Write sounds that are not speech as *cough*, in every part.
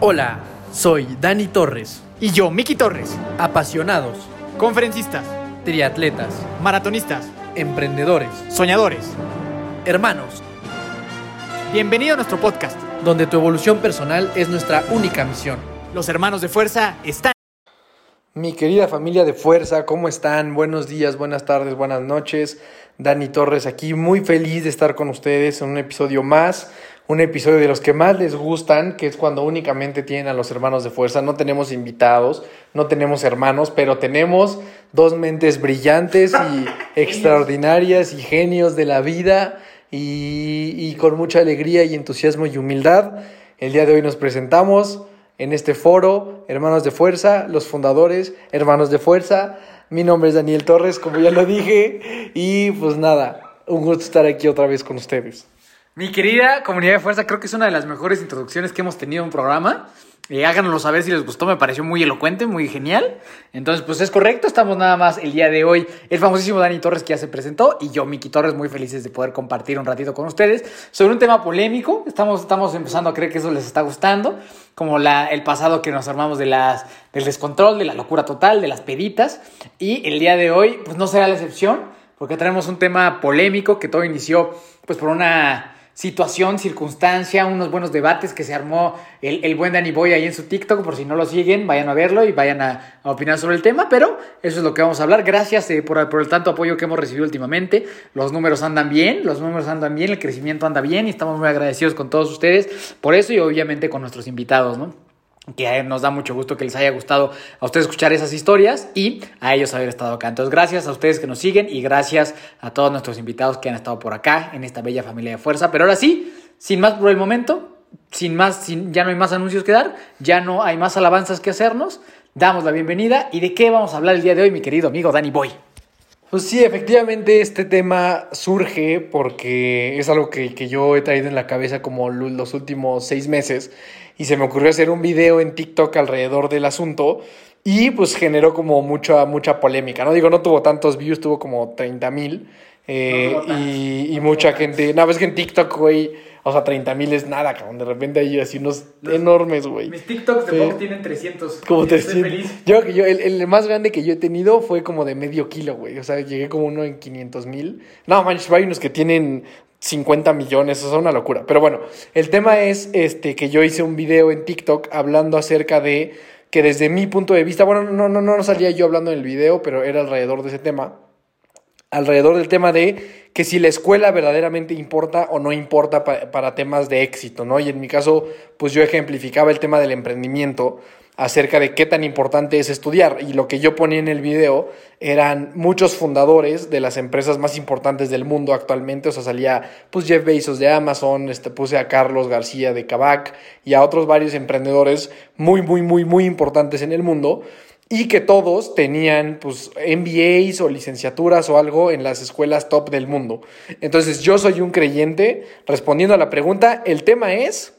Hola, soy Dani Torres. Y yo, Miki Torres. Apasionados, Conferencistas, triatletas, maratonistas, emprendedores, soñadores. hermanos, Bienvenido a nuestro podcast. donde tu evolución personal es nuestra única misión. Los hermanos de fuerza están. Mi querida familia de fuerza, ¿cómo están? Buenos días, buenas tardes, buenas noches. Dani Torres aquí, muy feliz de estar con ustedes en un episodio más, un episodio de los que más les gustan, que es cuando únicamente tienen a los hermanos de fuerza. No tenemos invitados, no tenemos hermanos, pero tenemos dos mentes brillantes y *laughs* extraordinarias y genios de la vida y, y con mucha alegría y entusiasmo y humildad. El día de hoy nos presentamos en este foro, Hermanos de Fuerza, los fundadores, Hermanos de Fuerza. Mi nombre es Daniel Torres, como ya lo dije, y pues nada, un gusto estar aquí otra vez con ustedes. Mi querida comunidad de fuerza, creo que es una de las mejores introducciones que hemos tenido en un programa. Eh, háganoslo saber si les gustó, me pareció muy elocuente, muy genial. Entonces, pues es correcto, estamos nada más el día de hoy. El famosísimo Dani Torres que ya se presentó y yo, Miki Torres, muy felices de poder compartir un ratito con ustedes sobre un tema polémico. Estamos, estamos empezando a creer que eso les está gustando, como el pasado que nos armamos de las, del descontrol, de la locura total, de las peditas. Y el día de hoy, pues no será la excepción, porque traemos un tema polémico que todo inició pues por una situación, circunstancia, unos buenos debates que se armó el, el buen Danny Boy ahí en su TikTok. Por si no lo siguen, vayan a verlo y vayan a, opinar sobre el tema. Pero eso es lo que vamos a hablar. Gracias eh, por, por el tanto apoyo que hemos recibido últimamente. Los números andan bien, los números andan bien, el crecimiento anda bien y estamos muy agradecidos con todos ustedes por eso y obviamente con nuestros invitados, ¿no? Que nos da mucho gusto que les haya gustado a ustedes escuchar esas historias y a ellos haber estado acá. Entonces, gracias a ustedes que nos siguen y gracias a todos nuestros invitados que han estado por acá en esta bella familia de fuerza. Pero ahora sí, sin más por el momento, sin más, sin, ya no hay más anuncios que dar, ya no hay más alabanzas que hacernos. Damos la bienvenida y de qué vamos a hablar el día de hoy, mi querido amigo Danny Boy. Pues sí, efectivamente este tema surge porque es algo que, que yo he traído en la cabeza como lo- los últimos seis meses y se me ocurrió hacer un video en TikTok alrededor del asunto y pues generó como mucha, mucha polémica, ¿no? Digo, no tuvo tantos views, tuvo como 30 mil eh, No y, mucha gente, no, es que en TikTok, güey, o sea, 30 mil es nada, cabrón, de repente hay así unos enormes, güey. TikToks de Bob tienen 300. Como 300. Yo, yo, el, el más grande que yo he tenido fue como de medio kilo, güey. O sea, llegué como uno en 500 mil. No, manches, hay unos que tienen 50 millones, eso es una locura. Pero bueno, el tema es este, que yo hice un video en TikTok hablando acerca de que desde mi punto de vista, bueno, no, no, no salía yo hablando en el video, pero era alrededor de ese tema. Alrededor del tema de que si la escuela verdaderamente importa o no importa pa- para temas de éxito, ¿no? Y en mi caso, pues yo ejemplificaba el tema del emprendimiento acerca de qué tan importante es estudiar. Y lo que yo ponía en el video eran muchos fundadores de las empresas más importantes del mundo actualmente. O sea, salía pues Jeff Bezos de Amazon, este, puse a Carlos García de Kavak y a otros varios emprendedores muy, muy, muy, muy importantes en el mundo. Y que todos tenían pues MBAs o licenciaturas o algo en las escuelas top del mundo. Entonces yo soy un creyente. Respondiendo a la pregunta, el tema es,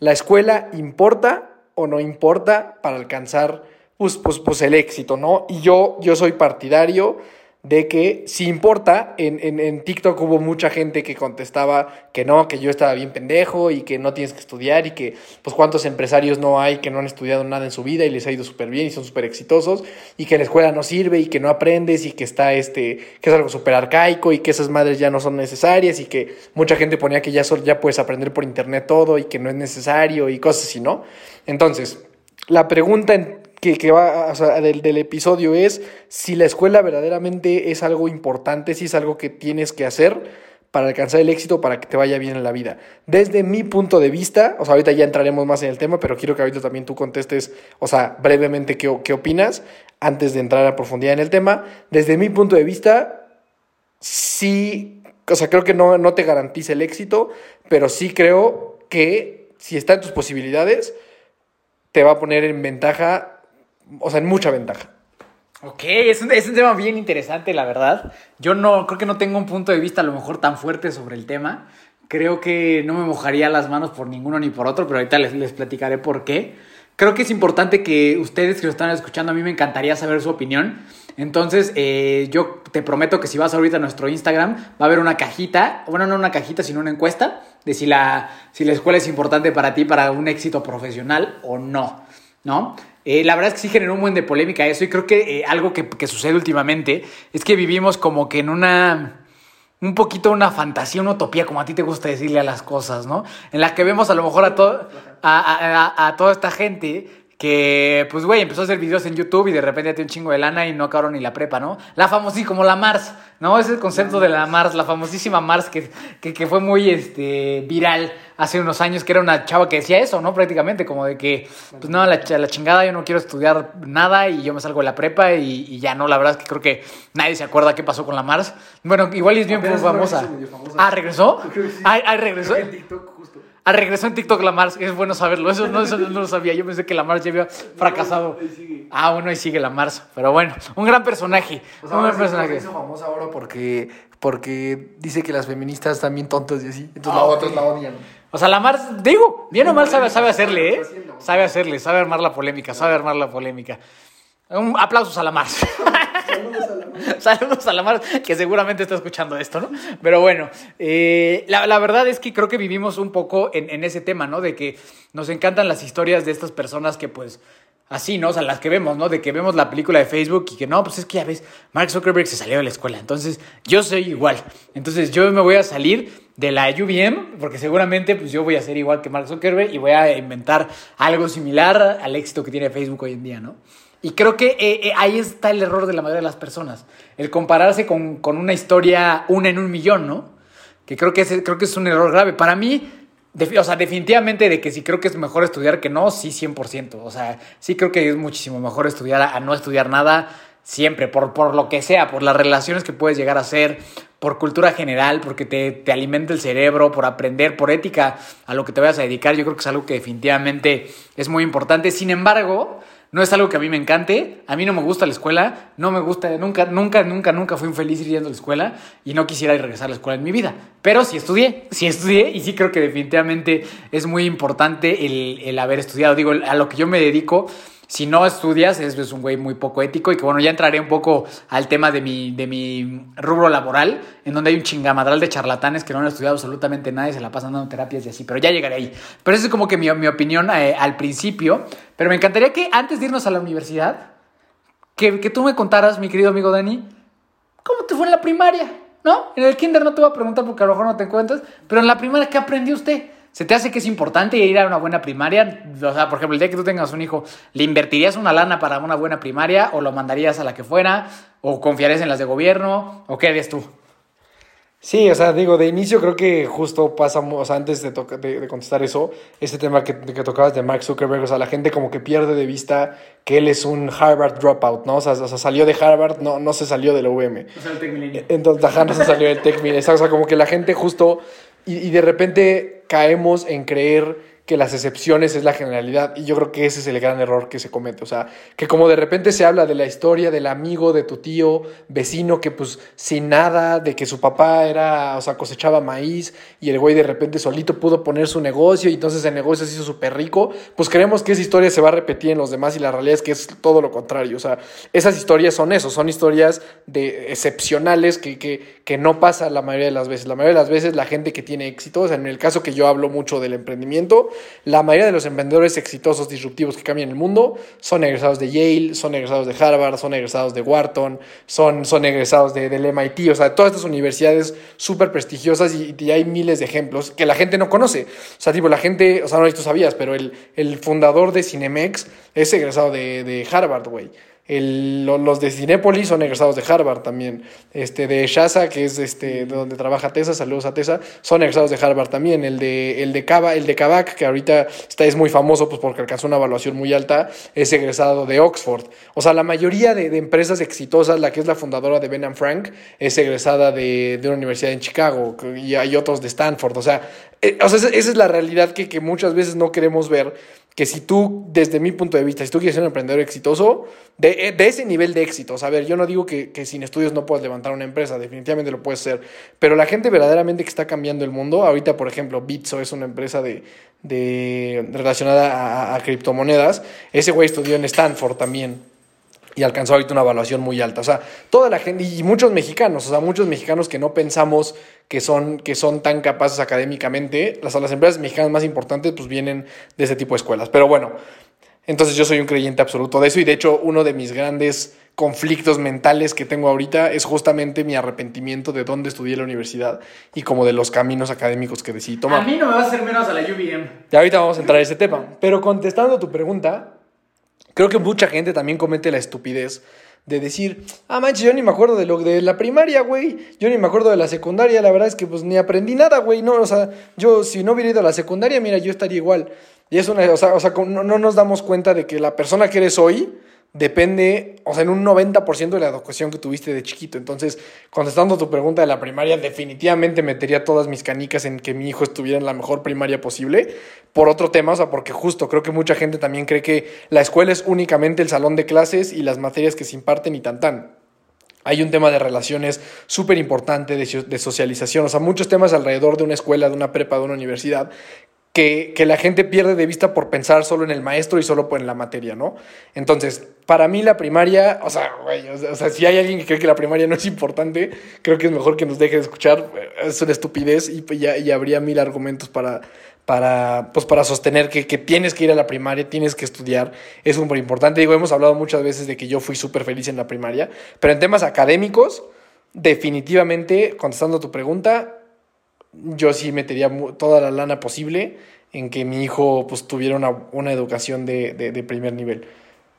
¿la escuela importa o no importa para alcanzar pues, pues, pues el éxito, ¿no? Y yo, yo soy partidario de que si importa, en, en, en TikTok hubo mucha gente que contestaba que no, que yo estaba bien pendejo y que no tienes que estudiar y que pues cuántos empresarios no hay que no han estudiado nada en su vida y les ha ido súper bien y son súper exitosos y que la escuela no sirve y que no aprendes y que está este, que es algo súper arcaico y que esas madres ya no son necesarias y que mucha gente ponía que ya, sol- ya puedes aprender por internet todo y que no es necesario y cosas así, ¿no? Entonces, la pregunta en- que, va o sea, del, del episodio es si la escuela verdaderamente es algo importante, si es algo que tienes que hacer para alcanzar el éxito, para que te vaya bien en la vida. Desde mi punto de vista, o sea, ahorita ya entraremos más en el tema, pero quiero que ahorita también tú contestes, o sea, brevemente qué, qué opinas antes de entrar a profundidad en el tema. Desde mi punto de vista, sí, o sea, creo que no, no te garantiza el éxito, pero sí creo que si está en tus posibilidades, te va a poner en ventaja, o sea, en mucha ventaja. Ok, es un, es un tema bien interesante, la verdad. Yo no, creo que no tengo un punto de vista a lo mejor tan fuerte sobre el tema. Creo que no me mojaría las manos por ninguno ni por otro, pero ahorita les, les platicaré por qué. Creo que es importante que ustedes que lo están escuchando, a mí me encantaría saber su opinión. Entonces, eh, yo te prometo que si vas ahorita a nuestro Instagram, va a haber una cajita, bueno, no una cajita, sino una encuesta, de si la, si la escuela es importante para ti, para un éxito profesional o no, ¿no? Eh, la verdad es que sí generó un buen de polémica eso y creo que eh, algo que, sucede últimamente es que vivimos como que en una un poquito una fantasía, una utopía, como a ti te gusta decirle a las cosas, ¿no? En la que vemos a lo mejor a, todo, a, a, a, toda esta gente que, pues, güey, empezó a hacer videos en YouTube y de repente tiene un chingo de lana y no acabaron ni la prepa, ¿no? La famosísima, como la Mars, ¿no? Ese concepto de la Mars, la famosísima Mars que, que, que, fue muy este, viral hace unos años, que era una chava que decía eso, ¿no? Prácticamente, como de que, pues, no, la, la chingada, yo no quiero estudiar nada y yo me salgo de la prepa y, y, ya no, la verdad es que creo que nadie se acuerda qué pasó con la Mars. Bueno, igual es bien famosa. famosa. Ah, ¿regresó? Ah, ah, regresó. Ah, regresó en TikTok la Mars, es bueno saberlo. Eso no, eso no lo sabía. Yo pensé que la Mars ya había fracasado. Ah, bueno, ahí sigue la Mars. Pero bueno, un gran personaje. O sea, un gran personaje. Hizo famosa ahora porque, porque dice que las feministas están bien tontas y así. Entonces ah, los otros la odian. O sea, la Mars, digo, bien o mal sabe, sabe hacerle, ¿eh? Sabe hacerle, sabe armar la polémica, sabe armar la polémica. Un aplausos a la Mars. Saludos a la Mars. *laughs* Saludos a la que seguramente está escuchando esto, ¿no? Pero bueno, eh, la, la, verdad es que creo que vivimos un poco en, en, ese tema, ¿no? De que nos encantan las historias de estas personas que pues así, ¿no? O sea, las que vemos, ¿no? De que vemos la película de Facebook y que no, pues es que ya ves, Mark Zuckerberg se salió de la escuela, entonces yo soy igual. Entonces yo me voy a salir de la UVM, porque seguramente pues yo voy a ser igual que Mark Zuckerberg y voy a inventar algo similar al éxito que tiene Facebook hoy en día, ¿no? Y creo que eh, eh, ahí está el error de la mayoría de las personas, el compararse con, con, una historia una en un millón, ¿no? Que creo que, es, creo que es un error grave. Para mí, de, o sea, definitivamente de que si creo que es mejor estudiar que no, sí, 100%. O sea, sí creo que es muchísimo mejor estudiar a, a no estudiar nada siempre, por, por lo que sea, por las relaciones que puedes llegar a hacer, por cultura general, porque te, te, alimenta el cerebro, por aprender, por ética a lo que te vayas a dedicar. Yo creo que es algo que definitivamente es muy importante. Sin embargo, no es algo que a mí me encante. A mí no me gusta la escuela. No me gusta, nunca, nunca, nunca, nunca fui infeliz yendo a la escuela y no quisiera ir regresar a la escuela en mi vida. Pero sí estudié, sí estudié y sí creo que definitivamente es muy importante el, el haber estudiado. Digo, a lo que yo me dedico si no estudias, es, un güey muy poco ético y que bueno, ya entraré un poco al tema de mi, de mi rubro laboral, en donde hay un chingamadral de charlatanes que no han estudiado absolutamente nada y se la pasan dando terapias y así, pero ya llegaré ahí. Pero esa es como que mi, mi opinión eh, al principio, pero me encantaría que antes de irnos a la universidad, que, que tú me contaras, mi querido amigo Dani, ¿cómo te fue en la primaria? ¿No? En el kinder no te voy a preguntar porque a lo mejor no te encuentras, pero en la primaria, ¿qué aprendió usted? ¿Se te hace que es importante ir a una buena primaria? O sea, por ejemplo, el día que tú tengas un hijo, ¿le invertirías una lana para una buena primaria o lo mandarías a la que fuera? ¿O confiarías en las de gobierno? ¿O qué harías tú? Sí, o sea, digo, de inicio creo que justo pasa, o sea, antes de, de, de contestar eso, este tema que, que, tocabas de Mark Zuckerberg, o sea, la gente como que pierde de vista que él es un Harvard dropout, ¿no? O sea, o sea salió de Harvard, no, no se salió de la UVM. O sea, el Tech Milenio. Entonces, ajá, no se salió del Tech Milenio. O sea, como que la gente justo, y, y de repente caemos en creer que las excepciones es la generalidad y yo creo que ese es el gran error que se comete, o sea, que como de repente se habla de la historia del amigo de tu tío vecino que pues sin nada, de que su papá era, o sea, cosechaba maíz y el güey de repente solito pudo poner su negocio y entonces el negocio se hizo súper rico, pues creemos que esa historia se va a repetir en los demás y la realidad es que es todo lo contrario, o sea, esas historias son eso, son historias de excepcionales que, que, que no pasa la mayoría de las veces, la mayoría de las veces la gente que tiene éxito, o sea, en el caso que yo hablo mucho del emprendimiento, la mayoría de los emprendedores exitosos, disruptivos que cambian el mundo son egresados de Yale, son egresados de Harvard, son egresados de Wharton, son, son egresados de, del MIT, o sea, todas estas universidades súper prestigiosas y, y, hay miles de ejemplos que la gente no conoce. O sea, tipo, la gente, o sea, no sé si tú sabías, pero el, el fundador de Cinemex es egresado de, de Harvard, güey. El, los de Cinépolis son egresados de Harvard también. Este, de Shasa, que es este, de donde trabaja Tesa, saludos a Tesa, son egresados de Harvard también. El de, el de, Cava, el de Kavak, que ahorita está, es muy famoso pues, porque alcanzó una evaluación muy alta, es egresado de Oxford. O sea, la mayoría de, de empresas exitosas, la que es la fundadora de Ben Frank, es egresada de, de una universidad en Chicago y hay otros de Stanford. O sea, eh, o sea esa, esa es la realidad que, que muchas veces no queremos ver que si tú, desde mi punto de vista, si tú quieres ser un emprendedor exitoso, de, de ese nivel de éxito, a ver, yo no digo que, que, sin estudios no puedas levantar una empresa, definitivamente lo puedes hacer, pero la gente verdaderamente que está cambiando el mundo, ahorita, por ejemplo, Bitso es una empresa de, de relacionada a, a criptomonedas, ese güey estudió en Stanford también. y alcanzó ahorita una evaluación muy alta. O sea, toda la gente, y muchos mexicanos, o sea, muchos mexicanos que no pensamos que son, que son tan capaces académicamente, las, las empresas mexicanas más importantes pues vienen de ese tipo de escuelas. Pero bueno, entonces yo soy un creyente absoluto de eso y de hecho uno de mis grandes conflictos mentales que tengo ahorita es justamente mi arrepentimiento de dónde estudié la universidad y como de los caminos académicos que decidí tomar. A mí no me va a hacer menos a la UVM. Y ahorita vamos a entrar a ese tema. Pero contestando tu pregunta, creo que mucha gente también comete la estupidez de decir, ah, manches, yo ni me acuerdo de lo de la primaria, güey. Yo ni me acuerdo de la secundaria. La verdad es que pues ni aprendí nada, güey. No, o sea, yo si no hubiera ido a la secundaria, mira, yo estaría igual. Y es una, o sea, o sea no, no nos damos cuenta de que la persona que eres hoy depende, o sea, en un 90% de la educación que tuviste de chiquito. Entonces, contestando tu pregunta de la primaria, definitivamente metería todas mis canicas en que mi hijo estuviera en la mejor primaria posible. Por otro tema, o sea, porque justo creo que mucha gente también cree que la escuela es únicamente el salón de clases y las materias que se imparten y tan tan. Hay un tema de relaciones súper importante, de, de, socialización, o sea, muchos temas alrededor de una escuela, de una prepa, de una universidad, que, que, la gente pierde de vista por pensar solo en el maestro y solo en la materia, ¿no? Entonces, para mí la primaria, o sea, o sea, si hay alguien que cree que la primaria no es importante, creo que es mejor que nos deje de escuchar. Es una estupidez y, y, y habría mil argumentos para, para, pues, para sostener que, que, tienes que ir a la primaria, tienes que estudiar, es súper importante. Digo, hemos hablado muchas veces de que yo fui súper feliz en la primaria, pero en temas académicos, definitivamente, contestando a tu pregunta, yo sí metería toda la lana posible en que mi hijo pues, tuviera una, una educación de, de, de, primer nivel.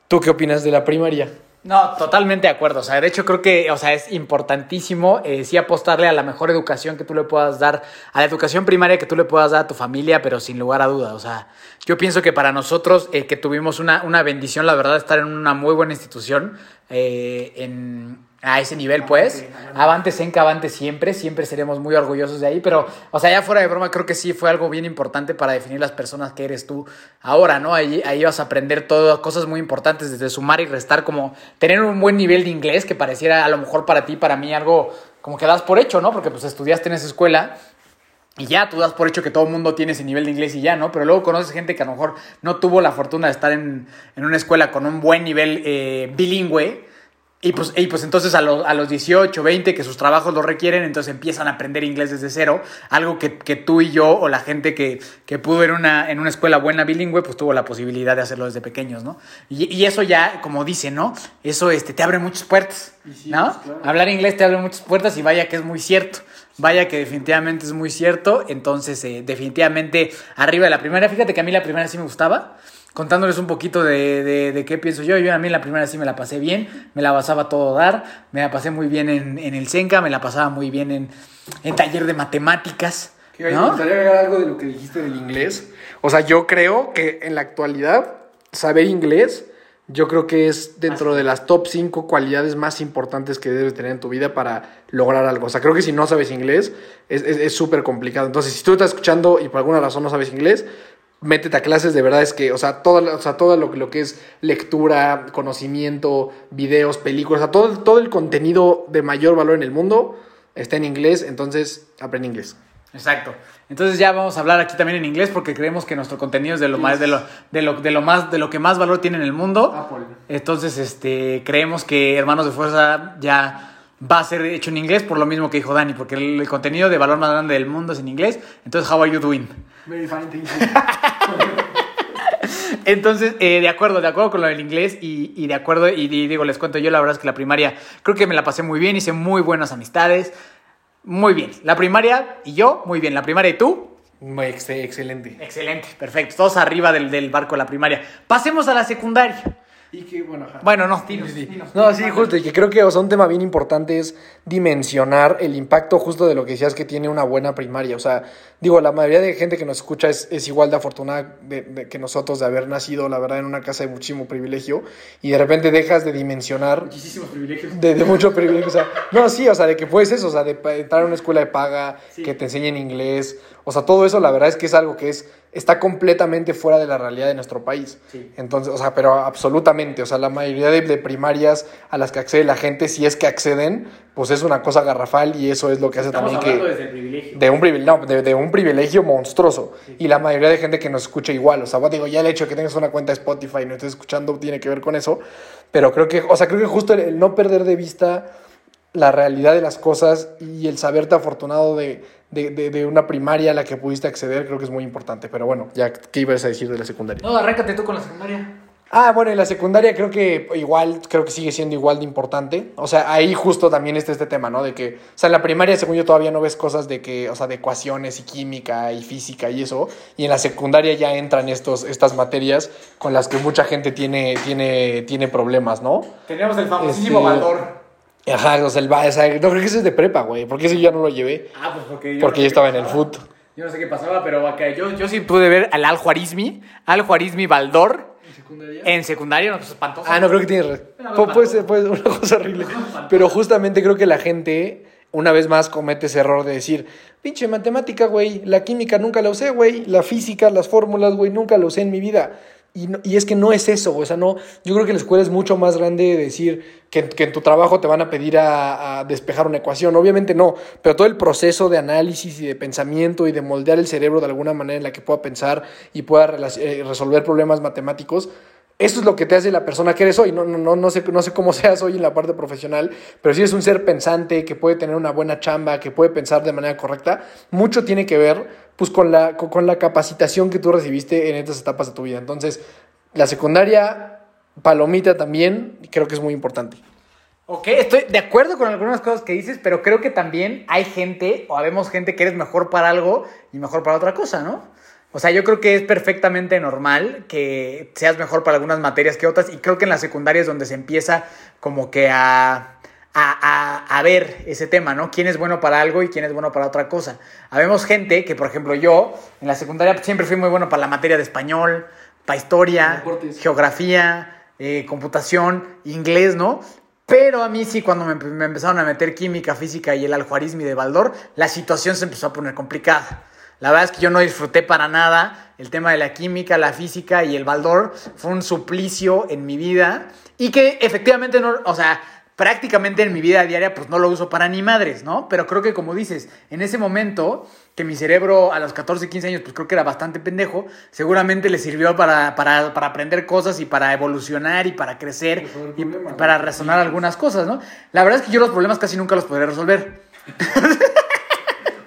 ¿Tú qué opinas de la primaria? No, totalmente de acuerdo. O sea, de hecho creo que, o sea, es importantísimo eh, sí apostarle a la mejor educación que tú le puedas dar, a la educación primaria que tú le puedas dar a tu familia, pero sin lugar a duda. O sea, yo pienso que para nosotros eh, que tuvimos una, una bendición, la verdad, estar en una muy buena institución, eh, en, a ese nivel, pues. Avante, Senca, avante siempre. Siempre seremos muy orgullosos de ahí. Pero, o sea, ya fuera de broma, creo que sí fue algo bien importante para definir las personas que eres tú ahora, ¿no? Ahí, ahí vas a aprender todo, cosas muy importantes, desde sumar y restar, como tener un buen nivel de inglés, que pareciera a lo mejor para ti, para mí, algo como que das por hecho, ¿no? Porque pues estudiaste en esa escuela. Y ya tú das por hecho que todo el mundo tiene ese nivel de inglés y ya, ¿no? Pero luego conoces gente que a lo mejor no tuvo la fortuna de estar en, en una escuela con un buen nivel eh, bilingüe y pues, y pues entonces a, lo, a, los 18, 20 que sus trabajos lo requieren, entonces empiezan a aprender inglés desde cero, algo que, que tú y yo o la gente que, que pudo ir una, en una escuela buena bilingüe, pues tuvo la posibilidad de hacerlo desde pequeños, ¿no? Y, y eso ya, como dice, ¿no? Eso este, te abre muchas puertas, sí, ¿no? Pues claro. Hablar inglés te abre muchas puertas y vaya que es muy cierto. Vaya que definitivamente es muy cierto. Entonces, eh, definitivamente, arriba de la primera, fíjate que a mí la primera sí me gustaba contándoles un poquito de, de, de, qué pienso yo. Yo a mí la primera sí me la pasé bien, me la pasaba todo dar, me la pasé muy bien en, en el Senca, me la pasaba muy bien en, en taller de matemáticas. ¿no? Me gustaría agregar algo de lo que dijiste del inglés. O sea, yo creo que en la actualidad saber inglés, yo creo que es dentro de las top 5 cualidades más importantes que debes tener en tu vida para lograr algo. O sea, creo que si no sabes inglés es súper es, es complicado. Entonces, si tú estás escuchando y por alguna razón no sabes inglés, métete a clases, de verdad es que, o sea, todo, o sea, todo lo, lo que es lectura, conocimiento, videos, películas, o sea, todo, todo el contenido de mayor valor en el mundo está en inglés, entonces aprende inglés. Exacto. Entonces ya vamos a hablar aquí también en inglés porque creemos que nuestro contenido es de lo más de lo, de lo, de lo más de lo que más valor tiene en el mundo. Apple. Entonces, este creemos que Hermanos de Fuerza ya va a ser hecho en inglés por lo mismo que dijo Dani, porque el, el contenido de valor más grande del mundo es en inglés. Entonces, how are you doing? Very fine, thank you. *laughs* Entonces, eh, de acuerdo, de acuerdo con lo del inglés y, y de acuerdo, y, y, digo, les cuento yo, la verdad es que la primaria creo que me la pasé muy bien, hice muy buenas amistades, muy bien. La primaria y yo, muy bien. La primaria y tú, muy ex excelente. Excelente, perfecto. Todos arriba del, del, barco de la primaria. Pasemos a la secundaria. Y que, bueno, ajá. bueno, no, dinos, sí, sí. dinos. No, sí, justo, y que creo que o sea, un tema bien importante es dimensionar el impacto justo de lo que decías que tiene una buena primaria. O sea, digo, la mayoría de gente que nos escucha es, es igual de afortunada de, de que nosotros de haber nacido, la verdad, en una casa de muchísimo privilegio, y de repente dejas de dimensionar. Muchísimos privilegios. De, de mucho privilegio. O sea, no, sí, o sea, de que puedes eso, o sea, de entrar a una escuela de paga, sí. que te enseñen inglés, O sea, todo eso la verdad es que es algo que es, está completamente fuera de la realidad de nuestro país. Sí. Entonces, o sea, pero absolutamente, o sea, la mayoría de, de primarias a las que accede la gente, si es que acceden, pues es una cosa garrafal y eso es lo que hace Estamos también que... desde el privilegio. De un, privilegio, no, de, de un privilegio monstruoso. Y la mayoría de gente que nos escucha igual. O sea, bueno, digo, ya el hecho de que tengas una cuenta de Spotify y no estés escuchando tiene que ver con eso. Pero creo que, o sea, creo que justo el, el no perder de vista la realidad de las cosas y el saberte afortunado de, de, de- de una primaria a la que pudiste acceder, creo que es muy importante. Pero bueno, ya, ¿qué ibas a decir de la secundaria? No, arráncate tú con la secundaria. Ah, bueno, en la secundaria creo que igual, creo que sigue siendo igual de importante. O sea, ahí justo también está este tema, ¿no? De que, o sea, en la primaria, según yo, todavía no ves cosas de que, o sea, de ecuaciones y química y física y eso. Y en la secundaria ya entran estos, estas materias con las que mucha gente tiene, tiene, tiene problemas, ¿no? Tenemos el famosísimo Este- Baldor. Ajá, o sea, el, va- o sea, no creo que ese es de prepa, güey, porque ese yo ya no lo llevé, Ah, pues porque yo. porque no sé estaba en el foot. Yo no sé qué pasaba, pero acá yo, yo sí pude ver al Al Juarizmi, Al Juarizmi Baldor en secundaria, no, pues espantoso. Ah, no, creo que tienes razón. Una Pu- cosa Puede ser, puede ser una cosa horrible. Pero justamente creo que la gente, una vez más, comete ese error de decir, pinche matemática, güey, la química nunca la usé, güey, la física, las fórmulas, güey, nunca la usé en mi vida. Y, no- y es que no es eso, o sea, no, yo creo que la escuela es mucho más grande de decir que, que en tu trabajo te van a pedir a, a despejar una ecuación, obviamente no, pero todo el proceso de análisis y de pensamiento y de moldear el cerebro de alguna manera en la que pueda pensar y pueda eh, resolver problemas matemáticos, eso es lo que te hace la persona que eres hoy. No, no, no, no, sé, no sé cómo *laughs* seas hoy en la parte profesional, pero si eres un ser pensante que puede tener una buena chamba, que puede pensar de manera correcta, mucho tiene que ver pues, con, la, con, la capacitación que tú recibiste en estas etapas de tu vida. Entonces, la secundaria, palomita también, creo que es muy importante. Ok, estoy de acuerdo con algunas cosas que dices, pero creo que también hay gente, o habemos gente que eres mejor para algo y mejor para otra cosa, ¿no? O sea, yo creo que es perfectamente normal que seas mejor para algunas materias que otras, y creo que en la secundaria es donde se empieza como que a, a, a, a ver ese tema, ¿no? ¿Quién es bueno para algo y quién es bueno para otra cosa? Habemos gente que, por ejemplo, yo en la secundaria siempre fui muy bueno para la materia de español, para historia, geografía, eh, computación, inglés, ¿no? Pero a mí sí, cuando me, me empezaron a meter química, física y el aljuarismi de Baldor, la situación se empezó a poner complicada. La verdad es que yo no disfruté para nada el tema de la química, la física y el Baldor. Fue un suplicio en mi vida y que efectivamente no, o sea, prácticamente en mi vida diaria pues no lo uso para ni madres, ¿no? Pero creo que como dices, en ese momento que mi cerebro a los 14, 15 años pues creo que era bastante pendejo, seguramente le sirvió para, para, para aprender cosas y para evolucionar y para crecer y para razonar algunas cosas, ¿no? La verdad es que yo los problemas casi nunca los podré resolver. *laughs*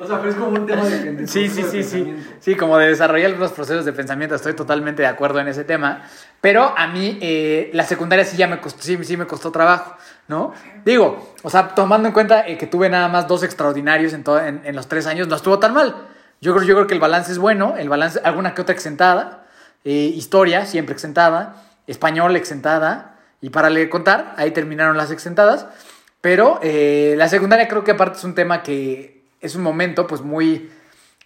O sea, pero es como un tema de, Sí, sí, sí, sí. Sí, como de desarrollar algunos procesos de pensamiento, estoy totalmente de acuerdo en ese tema. Pero a mí eh, la secundaria sí ya me costó, sí, sí me costó trabajo, ¿no? Digo, o sea, tomando en cuenta que tuve nada más dos extraordinarios en, todo, en, en los tres años, no estuvo tan mal. Yo creo, yo creo que el balance es bueno, el balance, alguna que otra exentada, eh, historia siempre exentada, español exentada, y para le contar, ahí terminaron las exentadas. Pero eh, la secundaria creo que aparte es un tema que es un momento pues muy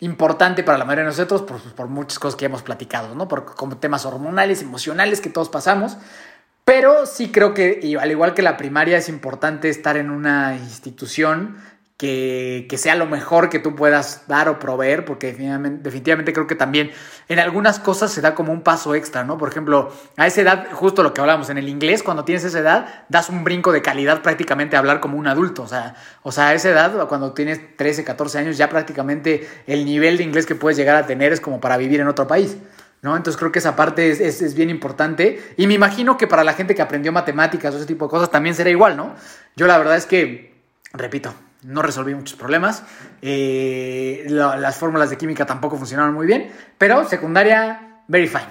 importante para la mayoría de nosotros por, por muchas cosas que hemos platicado, ¿no? Por como temas hormonales, emocionales que todos pasamos. Pero sí creo que, al igual que la primaria, es importante estar en una institución que, que sea lo mejor que tú puedas dar o proveer, porque definitivamente, creo que también en algunas cosas se da como un paso extra, ¿no? Por ejemplo, a esa edad, justo lo que hablábamos, en el inglés, cuando tienes esa edad, das un brinco de calidad prácticamente a hablar como un adulto, o sea, o sea, a esa edad, cuando tienes 13, 14 años, ya prácticamente el nivel de inglés que puedes llegar a tener es como para vivir en otro país. ¿No? Entonces creo que esa parte es, es, bien importante. Y me imagino que para la gente que aprendió matemáticas o ese tipo de cosas también será igual, ¿no? Yo la verdad es que, repito, no resolví muchos problemas. Eh, la, las fórmulas de química tampoco funcionaron muy bien. Pero secundaria, very fine.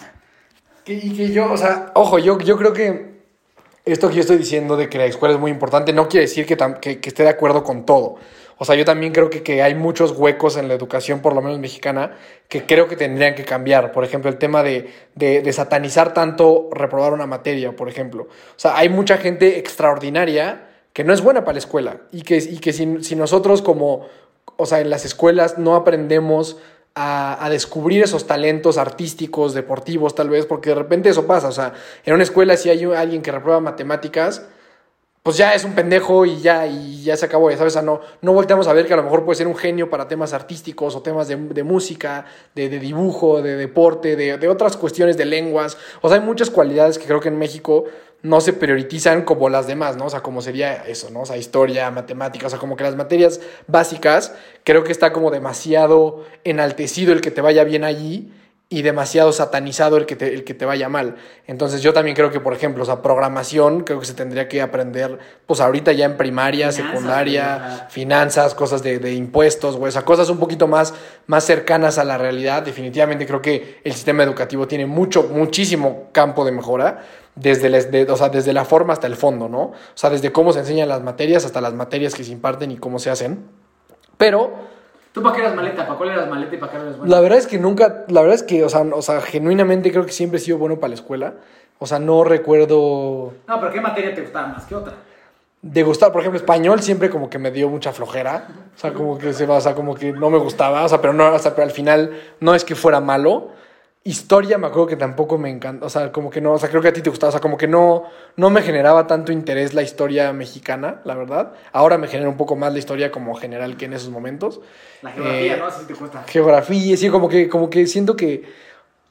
Y que yo, o sea, ojo, yo, yo creo que esto que yo estoy diciendo de que la escuela es muy importante no quiere decir que, que, que esté de acuerdo con todo. O sea, yo también creo que, que hay muchos huecos en la educación, por lo menos mexicana, que creo que tendrían que cambiar. Por ejemplo, el tema de, de, satanizar tanto reprobar una materia, por ejemplo. O sea, hay mucha gente extraordinaria que no es buena para la escuela y que, y que si, si nosotros como, o sea, en las escuelas no aprendemos a, a, descubrir esos talentos artísticos, deportivos, tal vez, porque de repente eso pasa. O sea, en una escuela si hay alguien que reprueba matemáticas, pues ya es un pendejo y ya, y ya se acabó, ya sabes, no, no volteamos a ver que a lo mejor puede ser un genio para temas artísticos o temas de, música, de, dibujo, de deporte, de, de otras cuestiones de lenguas. O sea, hay muchas cualidades que creo que en México no se priorizan como las demás, ¿no? O sea, como sería eso, ¿no? O sea, historia, matemáticas, o sea, como que las materias básicas, creo que está como demasiado enaltecido el que te vaya bien allí y demasiado satanizado el que, te, el que te vaya mal. Entonces yo también creo que, por ejemplo, o sea, programación, creo que se tendría que aprender, pues ahorita ya en primaria, Finanzas, secundaria, finanzas, cosas de, de impuestos, güey, o sea, cosas un poquito más, más cercanas a la realidad. Definitivamente creo que el sistema educativo tiene mucho, muchísimo campo de mejora. Desde, de- o sea, desde la forma hasta el fondo, ¿no? O sea, desde cómo se enseñan las materias hasta las materias que se imparten y cómo se hacen. Pero ¿Tú para qué eras maleta? ¿Para cuál eras maleta y para qué eras buena? la verdad es que nunca, la verdad es que, o sea, o sea, genuinamente creo que siempre he sido bueno para la escuela. O sea, no recuerdo No, pero ¿qué materia te gustaba más que otra? de gustar, por ejemplo, español siempre como que me dio mucha flojera. O sea, como que se va, o sea, como que no me gustaba, o sea, pero no, o sea, pero al final no es que fuera malo. Historia me acuerdo que tampoco me encanta, o sea, como que no, o sea, creo que a ti te gustaba, o sea, como que no, no me generaba tanto interés la historia mexicana, la verdad. Ahora me genera un poco más la historia como general que en esos momentos. La geografía, Eh, ¿no? Así te cuesta. geografía, sí, como que, como que siento que,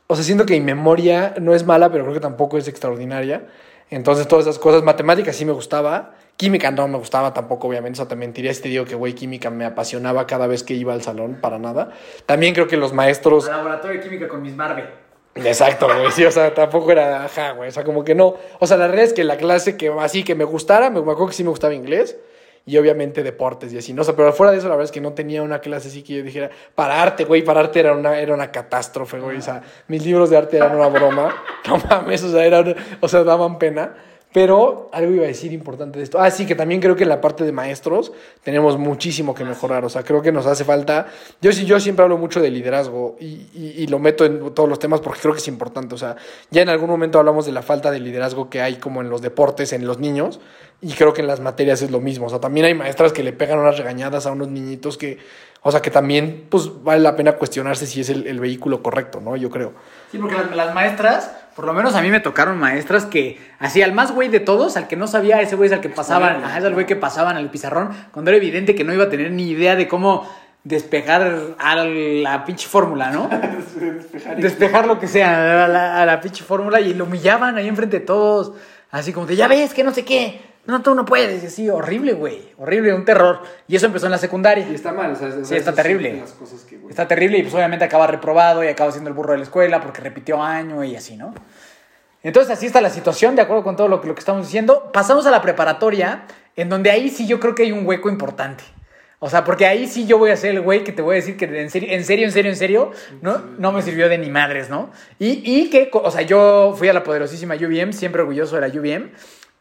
o sea, siento que mi memoria no es mala, pero creo que tampoco es extraordinaria. Entonces, todas esas cosas, matemáticas sí me gustaba, química no me gustaba tampoco, obviamente, o sea, te mentiría si te digo que, güey, química me apasionaba cada vez que iba al salón, para nada. También creo que los maestros... Al laboratorio de química con mis Marvel. Exacto, güey, sí, o sea, tampoco era, ajá, güey, o sea, como que no. O sea, la realidad es que la clase que así que me gustara, me, me acuerdo que sí me gustaba inglés y obviamente deportes y así, ¿no? O sea, pero fuera de eso, la verdad es que no tenía una clase así que yo dijera, para arte, güey, para arte era una, era una catástrofe, güey, o sea, mis libros de arte eran una broma, *laughs* no mames, o sea, eran, o sea, daban pena. Pero algo iba a decir importante de esto. Ah, sí, que también creo que en la parte de maestros tenemos muchísimo que mejorar. O sea, creo que nos hace falta. Yo sí, yo siempre hablo mucho de liderazgo y, y- y lo meto en todos los temas porque creo que es importante. O sea, ya en algún momento hablamos de la falta de liderazgo que hay como en los deportes, en los niños. Y creo que en las materias es lo mismo. O sea, también hay maestras que le pegan unas regañadas a unos niñitos que, o sea, que también, pues, vale la pena cuestionarse si es el, el vehículo correcto, ¿no? Yo creo. Sí, porque las, las maestras, por lo menos a mí me tocaron maestras que, así, al más güey de todos, al que no sabía, ese güey es al que pasaban, ajá, es al güey que pasaban al pizarrón, cuando era evidente que no iba a tener ni idea de cómo despejar a la pinche fórmula, ¿no? *laughs* Despejar lo que sea a la, a la pinche fórmula y lo humillaban ahí enfrente de todos, así como de, ya ves, que no sé qué, no, tú no puedes, y así, horrible, güey, horrible, un terror. Y eso empezó en la secundaria. está mal, o sea, Sí, está terrible. Está terrible y pues obviamente acaba reprobado y acaba siendo el burro de la escuela porque repitió año y así, ¿no? Entonces así está la situación, de acuerdo con todo lo que, lo que estamos diciendo. Pasamos a la preparatoria, en donde ahí sí yo creo que hay un hueco importante. O sea, porque ahí sí yo voy a ser el güey que te voy a decir que en serio, en serio, en serio, en serio, no, no me sirvió de ni madres, ¿no? Y, y que, o sea, yo fui a la poderosísima UVM, siempre orgulloso de la UVM,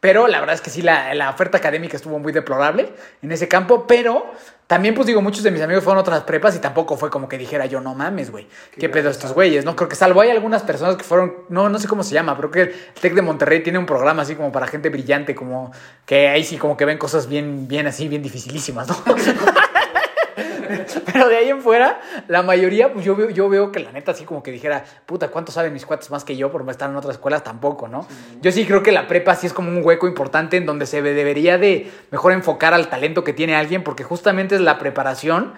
pero la verdad es que sí, la, la oferta académica estuvo muy deplorable en ese campo, pero también, pues digo, muchos de mis amigos fueron a otras prepas y tampoco fue como que dijera yo, no mames, güey, qué pedo estos güeyes, ¿no? Creo que salvo hay algunas personas que fueron, no, no sé cómo se llama, pero que el TEC de Monterrey tiene un programa así como para gente brillante, como que ahí sí como que ven cosas bien, bien así, bien dificilísimas, ¿no? *laughs* *laughs* Pero de ahí en fuera, la mayoría, pues yo veo, yo veo que la neta así como que dijera, puta, ¿cuánto saben mis cuates más que yo por estar en otras escuelas? Tampoco, ¿no? Yo sí creo que la prepa sí es como un hueco importante en donde se debería de mejor enfocar al talento que tiene alguien porque justamente es la preparación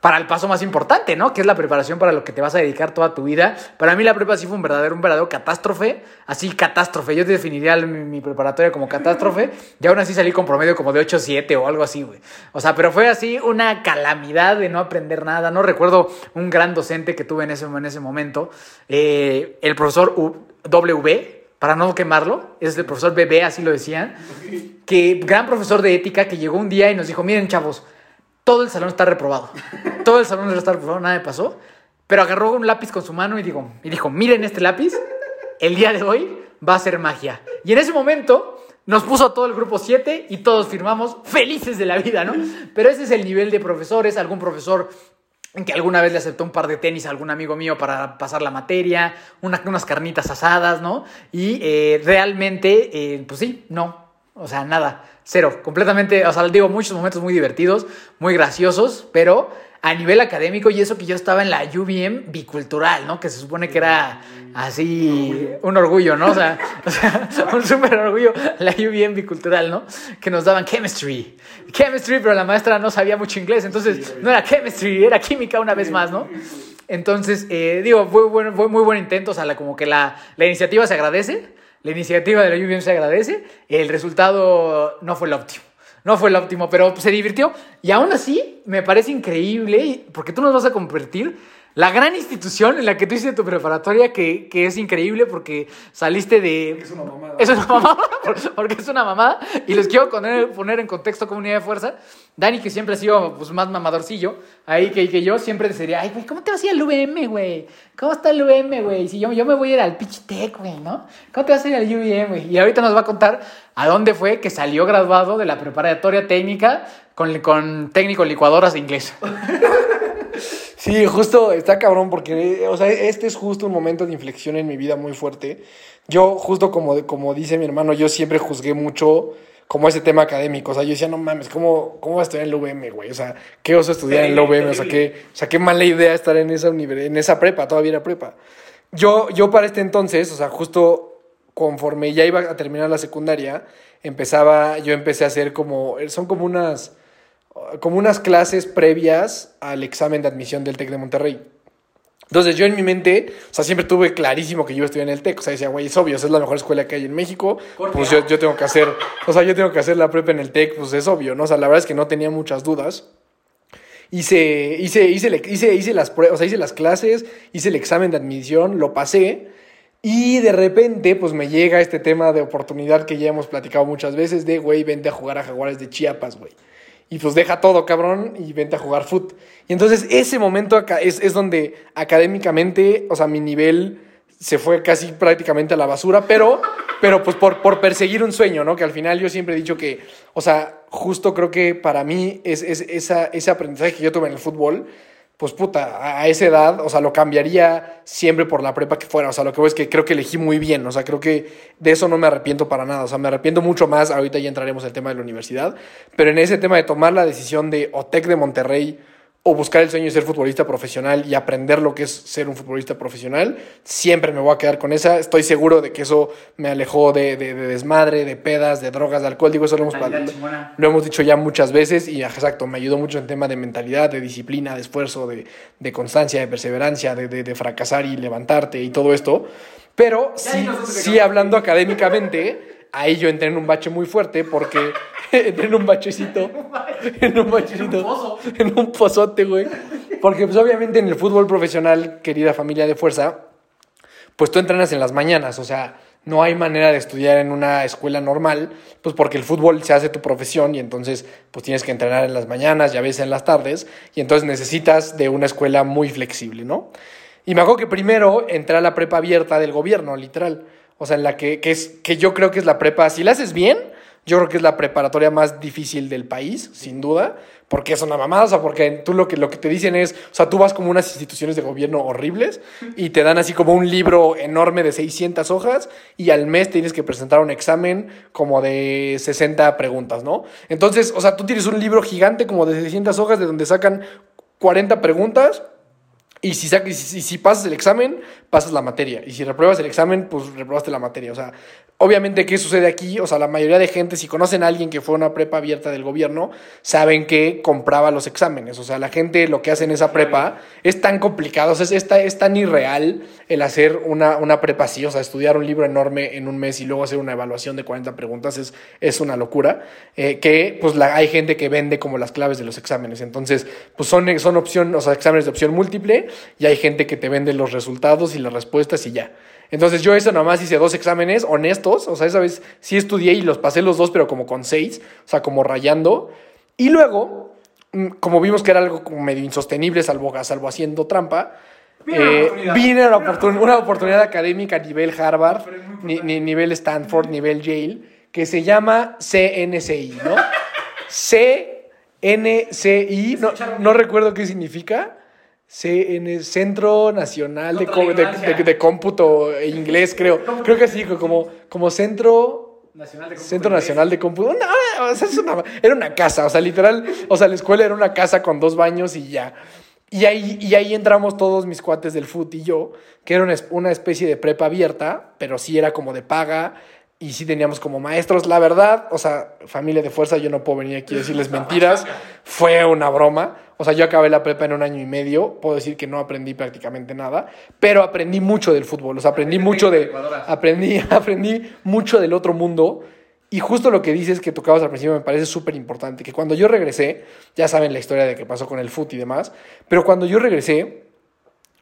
para el paso más importante, ¿no? Que es la preparación para lo que te vas a dedicar toda tu vida. Para mí la prepa sí fue un verdadero, un verdadero catástrofe, así catástrofe. Yo te definiría mi, mi preparatoria como catástrofe y aún así salí con promedio como de 8-7 o algo así, güey. O sea, pero fue así una calamidad de no aprender nada. No recuerdo un gran docente que tuve en ese, en ese momento, eh, el profesor W, para no quemarlo, es el profesor BB, así lo decían, que gran profesor de ética que llegó un día y nos dijo, miren chavos, todo el salón está reprobado. *laughs* Todo el salón está reprobado, nada me pasó. Pero agarró un lápiz con su mano y dijo, y dijo, miren este lápiz, el día de hoy va a ser magia. Y en ese momento nos puso a todo el grupo 7 y todos firmamos felices de la vida, ¿no? Pero ese es el nivel de profesores, algún profesor que alguna vez le aceptó un par de tenis a algún amigo mío para pasar la materia, una- unas carnitas asadas, ¿no? Y eh, realmente, eh, pues sí, no, o sea, nada, cero, completamente, o sea, digo, muchos momentos muy divertidos, muy graciosos, pero a nivel académico y eso que yo estaba en la UVM bicultural, ¿no? Que se supone que era así un orgullo, ¿no? O sea, *laughs* o sea un súper orgullo la UVM bicultural, ¿no? Que nos daban chemistry, chemistry, pero la maestra no sabía mucho inglés, entonces no era chemistry, era química una vez más, ¿no? Entonces, eh, digo, fue, bueno, fue muy buen intento, o sea, la, como que la, la iniciativa se agradece, la iniciativa de la UVM se agradece, el resultado no fue el óptimo. No fue el óptimo, pero se divirtió. Y aún así, me parece increíble, porque tú nos vas a convertir la gran institución en la que tú hiciste tu preparatoria, que, que es increíble porque saliste de... Es una mamada. Es una mamada, *laughs* porque es una mamada. Y les quiero poner, poner en contexto comunidad de fuerza. Dani, que siempre ha sido pues, más mamadorcillo, ahí que, que yo siempre sería, ay, güey, ¿cómo te vas a ir al UVM, güey? ¿Cómo está el UVM, güey? Si yo, yo me voy a ir al Pichitec, güey, ¿no? ¿Cómo te vas a ir al UVM, güey? Y ahorita nos va a contar a dónde fue que salió graduado de la preparatoria técnica con, con técnico licuadoras de inglés. *laughs* Sí, justo está cabrón porque, o sea, este es justo un momento de inflexión en mi vida muy fuerte. Yo, justo como, como dice mi hermano, yo siempre juzgué mucho como ese tema académico. O sea, yo decía, no mames, ¿cómo, cómo vas a estudiar en el UVM, güey? O sea, ¿qué oso estudiar en el UVM? O sea, qué, o sea, qué mala idea estar en esa, en esa prepa, todavía era prepa. Yo, yo para este entonces, o sea, justo conforme ya iba a terminar la secundaria, empezaba, yo empecé a hacer como, son como unas como unas clases previas al examen de admisión del TEC de Monterrey. Entonces yo en mi mente, o sea, siempre tuve clarísimo que yo estudiar en el TEC. O sea, decía, güey, es obvio, esa es la mejor escuela que hay en México. Pues yo, yo tengo que hacer, o sea, yo tengo que hacer la prepa en el TEC, pues es obvio, ¿no? O sea, la verdad es que no tenía muchas dudas. Hice, hice, hice, hice, hice las pruebas, o sea, hice las clases, hice el examen de admisión, lo pasé. Y de repente, pues me llega este tema de oportunidad que ya hemos platicado muchas veces de, güey, vente a jugar a Jaguares de Chiapas, güey y pues deja todo, cabrón, y vente a jugar foot. Y entonces ese momento acá es, es donde académicamente, o sea, mi nivel se fue casi prácticamente a la basura, pero, pero pues por, por perseguir un sueño, ¿no? Que al final yo siempre he dicho que, o sea, justo creo que para mí es, es ese aprendizaje que yo tuve en el fútbol, pues puta, a esa edad, o sea, lo cambiaría siempre por la prepa que fuera. O sea, lo que voy es que creo que elegí muy bien. O sea, creo que de eso no me arrepiento para nada. O sea, me arrepiento mucho más. Ahorita ya entraremos el tema de la universidad. Pero en ese tema de tomar la decisión de OTEC de Monterrey o buscar el sueño de ser futbolista profesional y aprender lo que es ser un futbolista profesional, siempre me voy a quedar con esa. Estoy seguro de que eso me alejó de, de, de desmadre, de pedas, de drogas, de alcohol. Digo, eso lo hemos, lo hemos dicho ya muchas veces y exacto, me ayudó mucho en tema de mentalidad, de disciplina, de esfuerzo, de, de constancia, de perseverancia, de, de, fracasar y levantarte y todo esto. Pero sí, sí hablando académicamente ahí yo entré en un bache muy fuerte porque *laughs* entré *laughs* en un bachecito. en un bachecito. En un pozote, güey. Porque, pues, obviamente, en el fútbol profesional, querida familia de fuerza, pues tú entrenas en las mañanas. O sea, no hay manera de estudiar en una escuela normal, pues porque el fútbol se hace tu profesión y entonces, pues tienes que entrenar en las mañanas y a veces en las tardes. Y entonces necesitas de una escuela muy flexible, ¿no? Y me acuerdo que primero entré a la prepa abierta del gobierno, literal. O sea, en la que, que, es, que yo creo que es la prepa, si la haces bien, yo creo que es la preparatoria más difícil del país, sin duda, porque es una mamada, o sea, porque tú lo que, lo que te dicen es, o sea, tú vas como unas instituciones de gobierno horribles y te dan así como un libro enorme de 600 hojas y al mes tienes que presentar un examen como de 60 preguntas, ¿no? Entonces, o sea, tú tienes un libro gigante como de 600 hojas de donde sacan 40 preguntas y si, y si, pasas el examen, pasas la materia. Y si repruebas el examen, pues reprobaste la materia. O sea, obviamente, ¿qué sucede aquí? O sea, la mayoría de gente, si conocen a alguien que fue a una prepa abierta del gobierno, saben que compraba los exámenes. O sea, la gente lo que hace en esa prepa es tan complicado, o sea, es, es tan irreal el hacer una, una prepa así. O sea, estudiar un libro enorme en un mes y luego hacer una evaluación de 40 preguntas es, es una locura. Eh, que, pues, la, hay gente que vende como las claves de los exámenes. Entonces, pues son, son opción, o sea, exámenes de opción múltiple y hay gente que te vende los resultados y las respuestas y ya. Entonces yo eso nomás hice dos exámenes honestos, o sea, esa vez sí estudié y los pasé los dos, pero como con seis, o sea, como rayando. Y luego, mm, como vimos que era algo como medio insostenible, salvo, salvo haciendo trampa, eh, vine una, oportunidad. una oportunidad académica a nivel Harvard, ni, ni, nivel Stanford, nivel Yale, que se llama CNCI, ¿no? *laughs* CNCI, no, no recuerdo qué significa en el Centro Nacional de, de, de, de, Cómputo Inglés, creo. Creo que sí, como, como centro Nacional de Cómputo Centro. Nacional de Cómputo. No, o sea, es una- era una casa, o sea, literal, o sea, la escuela era una casa con dos baños y ya. Y ahí, y ahí entramos todos mis cuates del fut y yo, que era una especie de prepa abierta, pero sí era como de paga y sí teníamos como maestros. La verdad, o sea, familia de fuerza, yo no puedo venir aquí a decirles *laughs* mentiras. Fue una broma. O sea, yo acabé la prepa en un año y medio. Puedo decir que no aprendí prácticamente nada, pero aprendí mucho del fútbol. O sea, aprendí mucho de. Aprendí, *laughs* aprendí mucho del otro mundo. Y justo lo que dices que tocabas al principio me parece súper importante. Que cuando yo regresé, ya saben la historia de qué pasó con el fut y demás, pero cuando yo regresé,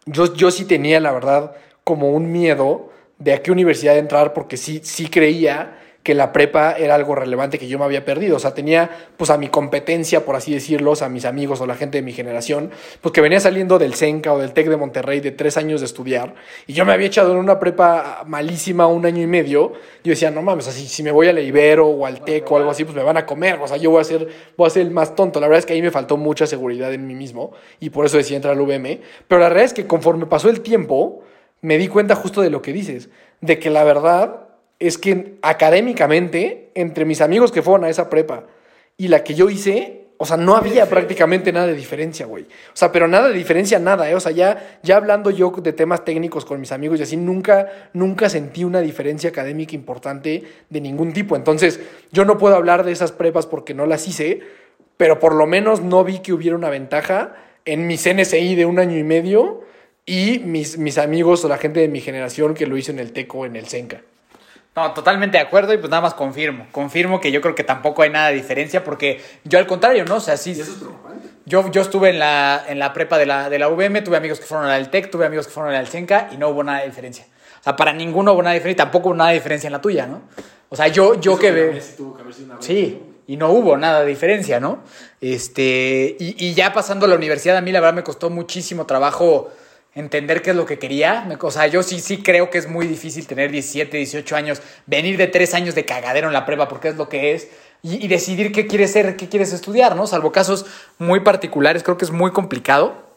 yo, yo sí tenía, la verdad, como un miedo de a qué universidad entrar, porque sí, sí creía que la prepa era algo relevante que yo me había perdido. O sea, tenía pues a mi competencia, por así decirlo, o sea, a mis amigos o la gente de mi generación, pues que venía saliendo del CENCA o del TEC de Monterrey de tres años de estudiar, y yo me había echado en una prepa malísima un año y medio, yo decía, no mames, así, si me voy a la Ibero o al TEC o algo así, pues me van a comer, o sea, yo voy a ser, voy a ser el más tonto. La verdad es que ahí me faltó mucha seguridad en mí mismo, y por eso decidí entrar al UVM, pero la realidad es que conforme pasó el tiempo, me di cuenta justo de lo que dices, de que la verdad es que académicamente, entre mis amigos que fueron a esa prepa y la que yo hice, o sea, no había prácticamente nada de diferencia, güey. O sea, pero nada de diferencia, nada, ¿eh? O sea, ya, ya hablando yo de temas técnicos con mis amigos y así, nunca, nunca sentí una diferencia académica importante de ningún tipo. Entonces, yo no puedo hablar de esas prepas porque no las hice, pero por lo menos no vi que hubiera una ventaja en mi CNSI de un año y medio y mis, mis amigos o la gente de mi generación que lo hizo en el TECO, en el CENCA. No, totalmente de acuerdo y pues nada más confirmo. Confirmo que yo creo que tampoco hay nada de diferencia porque yo al contrario, ¿no? O sea, sí. Yo, yo estuve en la, en la prepa de la, de la UVM, tuve amigos que fueron a la del TEC, tuve amigos que fueron a la del CENCA y no hubo nada de diferencia. O sea, para ninguno hubo nada de diferencia y tampoco hubo nada de diferencia en la tuya, ¿no? O sea, yo, yo que veo... Sí, y no hubo nada de diferencia, ¿no? Este, y, y ya pasando a la universidad, a mí la verdad me costó muchísimo trabajo entender qué es lo que quería. O sea, yo sí, sí creo que es muy difícil tener 17, 18 años, venir de tres años de cagadero en la prueba porque es lo que es. Y, y decidir qué quieres ser, qué quieres estudiar, ¿no? Salvo casos muy particulares, creo que es muy complicado.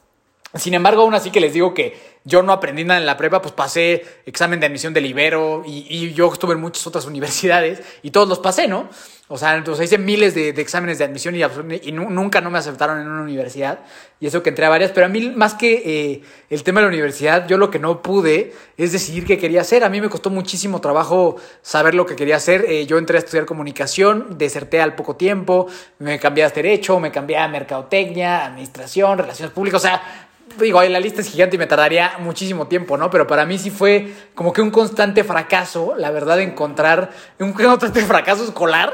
Sin embargo, aún así que les digo que yo no aprendí nada en la prepa, pues pasé examen de admisión del Ibero y, yo estuve en muchas otras universidades y todos los pasé, ¿no? O sea, entonces hice miles de, exámenes de admisión y, nunca no me aceptaron en una universidad. Y eso que entré a varias, pero a mí más que eh, el tema de la universidad, yo lo que no pude es decidir qué quería hacer. A mí me costó muchísimo trabajo saber lo que quería hacer. Eh, yo entré a estudiar comunicación, deserté al poco tiempo, me cambié a derecho, me cambié a mercadotecnia, administración, relaciones públicas, o sea, digo, la lista es gigante y me tardaría muchísimo tiempo, ¿no? Pero para mí sí fue como que un constante fracaso, la verdad, encontrar un *laughs* constante fracaso escolar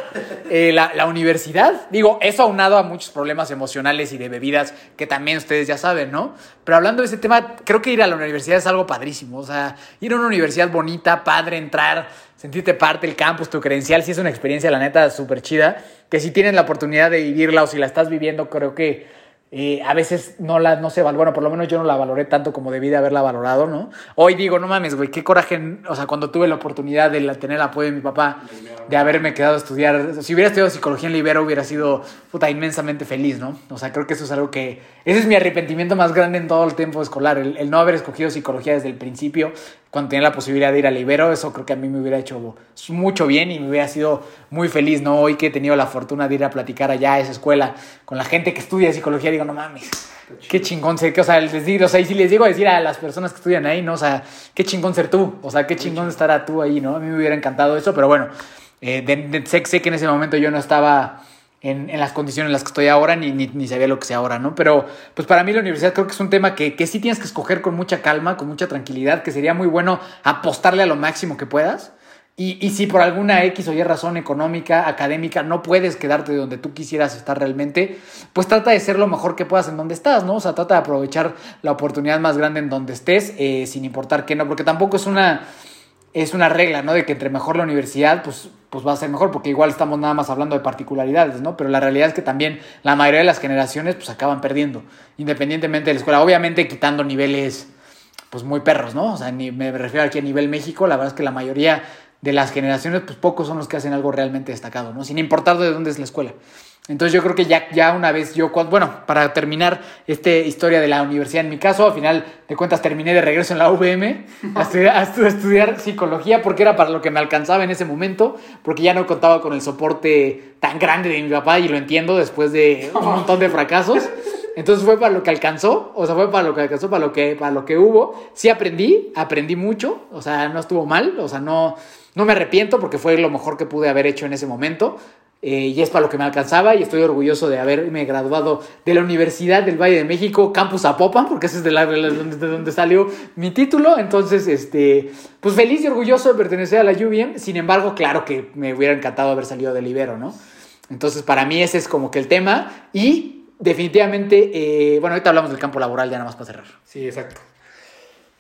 eh, la, la universidad. Digo, eso aunado a muchos problemas emocionales y de bebidas que también ustedes ya saben, ¿no? Pero hablando de ese tema, creo que ir a la universidad es algo padrísimo. O sea, ir a una universidad bonita, padre, entrar, sentirte parte del campus, tu credencial, sí es una experiencia, la neta, súper chida. Que si tienes la oportunidad de vivirla o si la estás viviendo, creo que eh, a veces no la no se valora, bueno, por lo menos yo no la valoré tanto como debí de haberla valorado, ¿no? Hoy digo, no mames, güey, qué coraje, o sea, cuando tuve la oportunidad de tener el apoyo de mi papá, de haberme quedado a estudiar, si hubiera estudiado psicología en Libero hubiera sido, puta, inmensamente feliz, ¿no? O sea, creo que eso es algo que, ese es mi arrepentimiento más grande en todo el tiempo escolar, el no haber escogido psicología desde el principio, cuando tenía la posibilidad de ir a Libero, eso creo que a mí me hubiera hecho mucho bien y me hubiera sido muy feliz, ¿no? Hoy que he tenido la fortuna de ir a platicar allá a esa escuela con la gente que estudia psicología, digo, no mames, qué chingón ser, que, o sea, les digo, o sea, y si les digo a decir a las personas que estudian ahí, ¿no? O sea, qué chingón ser tú, o sea, qué chingón estar a tú ahí, ¿no? A mí me hubiera encantado eso, pero bueno, eh, de- de- sé, sé que en ese momento yo no estaba en, en las condiciones en las que estoy ahora, ni, ni, ni sabía lo que sé ahora, ¿no? Pero pues para mí la universidad creo que es un tema que, que sí tienes que escoger con mucha calma, con mucha tranquilidad, que sería muy bueno apostarle a lo máximo que puedas. Y, y si por alguna X o Y razón económica, académica, no puedes quedarte donde tú quisieras estar realmente, pues trata de ser lo mejor que puedas en donde estás, ¿no? O sea, trata de aprovechar la oportunidad más grande en donde estés, eh, sin importar qué, ¿no? Porque tampoco es una, es una regla, ¿no? De que entre mejor la universidad, pues, pues va a ser mejor, porque igual estamos nada más hablando de particularidades, ¿no? Pero la realidad es que también la mayoría de las generaciones, pues acaban perdiendo, independientemente de la escuela. Obviamente quitando niveles, pues muy perros, ¿no? O sea, ni, me refiero aquí a nivel México, la verdad es que la mayoría de las generaciones, pues pocos son los que hacen algo realmente destacado, ¿no? Sin importar de dónde es la escuela. Entonces yo creo que ya, ya una vez yo, bueno, para terminar esta historia de la universidad en mi caso, al final de cuentas terminé de regreso en la UVM a estudiar, a estu- a estudiar psicología porque era para lo que me alcanzaba en ese momento, porque ya no contaba con el soporte tan grande de mi papá y lo entiendo después de un montón de fracasos. Entonces fue para lo que alcanzó, o sea, fue para lo que alcanzó, para lo que, para lo que hubo. Sí aprendí, aprendí mucho, o sea, no estuvo mal, o sea, no, no me arrepiento porque fue lo mejor que pude haber hecho en ese momento. Eh, y es para lo que me alcanzaba y estoy orgulloso de haberme graduado de la Universidad del Valle de México, Campus Zapopan, porque ese es de, la, de donde, de donde salió mi título. Entonces, este, pues feliz y orgulloso de pertenecer a la UVM. Sin embargo, claro que me hubiera encantado haber salido del Ibero, ¿no? Entonces, para mí ese es como que el tema. Y definitivamente, eh, bueno, ahorita hablamos del campo laboral ya nada más para cerrar. Sí, exacto.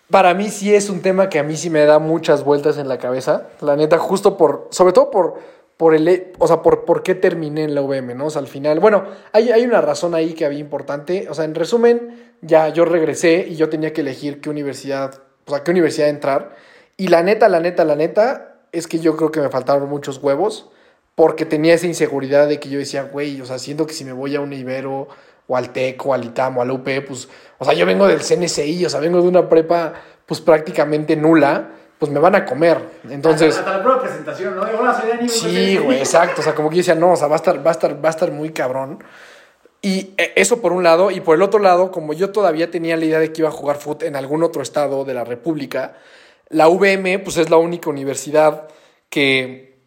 Para mí sí es un tema que a mí sí me da muchas vueltas en la cabeza. La neta, justo por, sobre todo por, por el, o sea, por, por qué terminé en la UVM, ¿no? O sea, al final, bueno, hay, hay una razón ahí que había importante. O sea, en resumen, ya yo regresé y yo tenía que elegir qué universidad, o sea, qué universidad entrar. Y la neta, la neta, la neta, es que yo creo que me faltaron muchos huevos porque tenía esa inseguridad de que yo decía, güey, o sea, siento que si me voy a un Ibero o al TEC o al ITAM o al UP, pues, o sea, yo vengo del CNCI, o sea, vengo de una prepa, pues prácticamente nula, pues me van a comer. Entonces, la prueba presentación, ¿no? Hola, soy Dani. sí, güey, exacto, o sea, como que yo decía, no, o sea, va a estar, va a estar, va a estar muy cabrón. Y eh, eso por un lado, y por el otro lado, como yo todavía tenía la idea de que iba a jugar fútbol en algún otro estado de la República, la UVM, pues es la única universidad que,